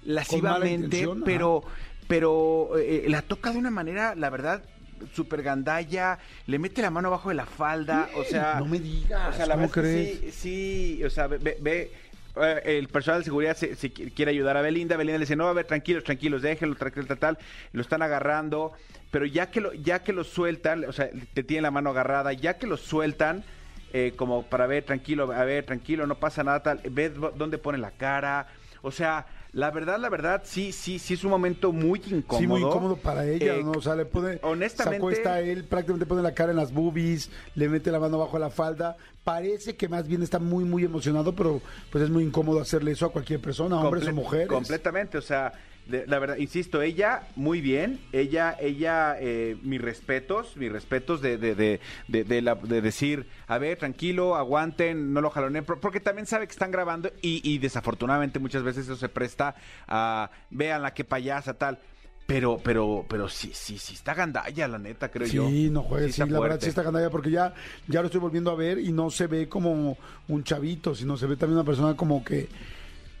lascivamente, pero, pero eh, la toca de una manera, la verdad, súper gandalla, le mete la mano abajo de la falda, o sea... No me digas, O sea, la ¿cómo que crees? sí, sí, o sea, ve, ve- ve, eh, el personal de seguridad se, se qui- quiere ayudar a Belinda, Belinda le dice, no, a ver, tranquilos, tranquilos, déjenlo, tranquilo, tal, tal, lo están agarrando, pero ya que lo, ya que lo sueltan, o sea, te tienen la mano agarrada, ya que lo sueltan, eh, como para ver, tranquilo, a ver, tranquilo, no pasa nada, tal, ve d- dónde pone la cara, o sea, la verdad, la verdad, sí, sí, sí es un momento muy incómodo. Sí, muy incómodo para ella, Eh, ¿no? O sea, le pone. honestamente- Se acuesta él, prácticamente pone la cara en las boobies, le mete la mano bajo la falda. Parece que más bien está muy, muy emocionado, pero pues es muy incómodo hacerle eso a cualquier persona, hombres o mujeres. Completamente, o sea, la verdad, insisto, ella muy bien, ella, ella, eh, mis respetos, mis respetos de, de, de, de, de la- de decir, a ver, tranquilo, aguanten, no lo jaloneen, por- porque también sabe que están grabando y, y desafortunadamente muchas veces eso se presta a, vean la que payasa, tal. Pero, pero, pero sí, sí, sí está gandalla, la neta, creo yo. Sí, no juegues, sí, está la verdad sí está gandalla porque ya, ya lo estoy volviendo a ver y no se ve como un chavito, sino se ve también una persona como que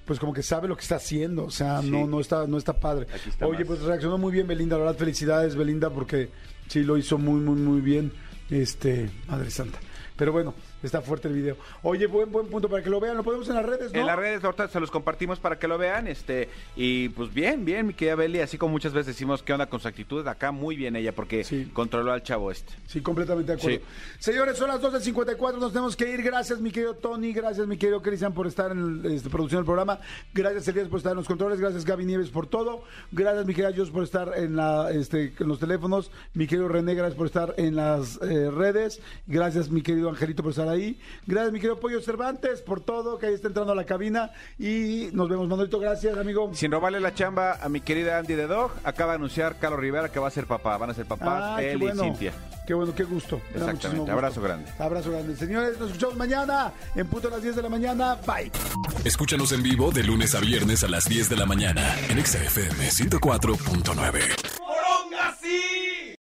pues como que sabe lo que está haciendo, o sea, Sí. no no está no está padre. Está Oye, más. pues reaccionó muy bien Belinda, la verdad felicidades Belinda porque sí lo hizo muy muy muy bien. Este, Madre Santa. Pero bueno, está fuerte el video. Oye, buen buen punto para que lo vean, lo ponemos en las redes, ¿no? En las redes ahorita se los compartimos para que lo vean, este, y pues bien, bien, mi querida Beli, así como muchas veces decimos qué onda con su actitud, acá muy bien ella, porque Sí. controló al chavo este. Sí, completamente de acuerdo. Señores, son las 12.54, nos tenemos que ir. Gracias, mi querido Tony, gracias, mi querido Cristian, por estar en la producción del programa. Gracias, Elías, por estar en los controles. Gracias, Gaby Nieves, por todo. Gracias, mi querida Jos, por estar en, la, este, en los teléfonos. Mi querido René, gracias por estar en las eh, redes. Gracias, mi querido Angelito, por estar ahí. Gracias, mi querido Pollo Cervantes, por todo, que ahí está entrando a la cabina. Y nos vemos, Manolito. Gracias, amigo. Sin robarle la chamba a mi querida Andy de Dog, acaba de anunciar Carlos Rivera que va a ser papá, van a ser papás Ah, él bueno. y Cintia. Qué bueno, qué gusto. Exactamente. gusto. Abrazo grande. Abrazo grande. Señores, nos escuchamos mañana en punto a las 10 de la mañana. Bye. Escúchanos en vivo de lunes a viernes a las 10 de la mañana en Exa FM 104.9.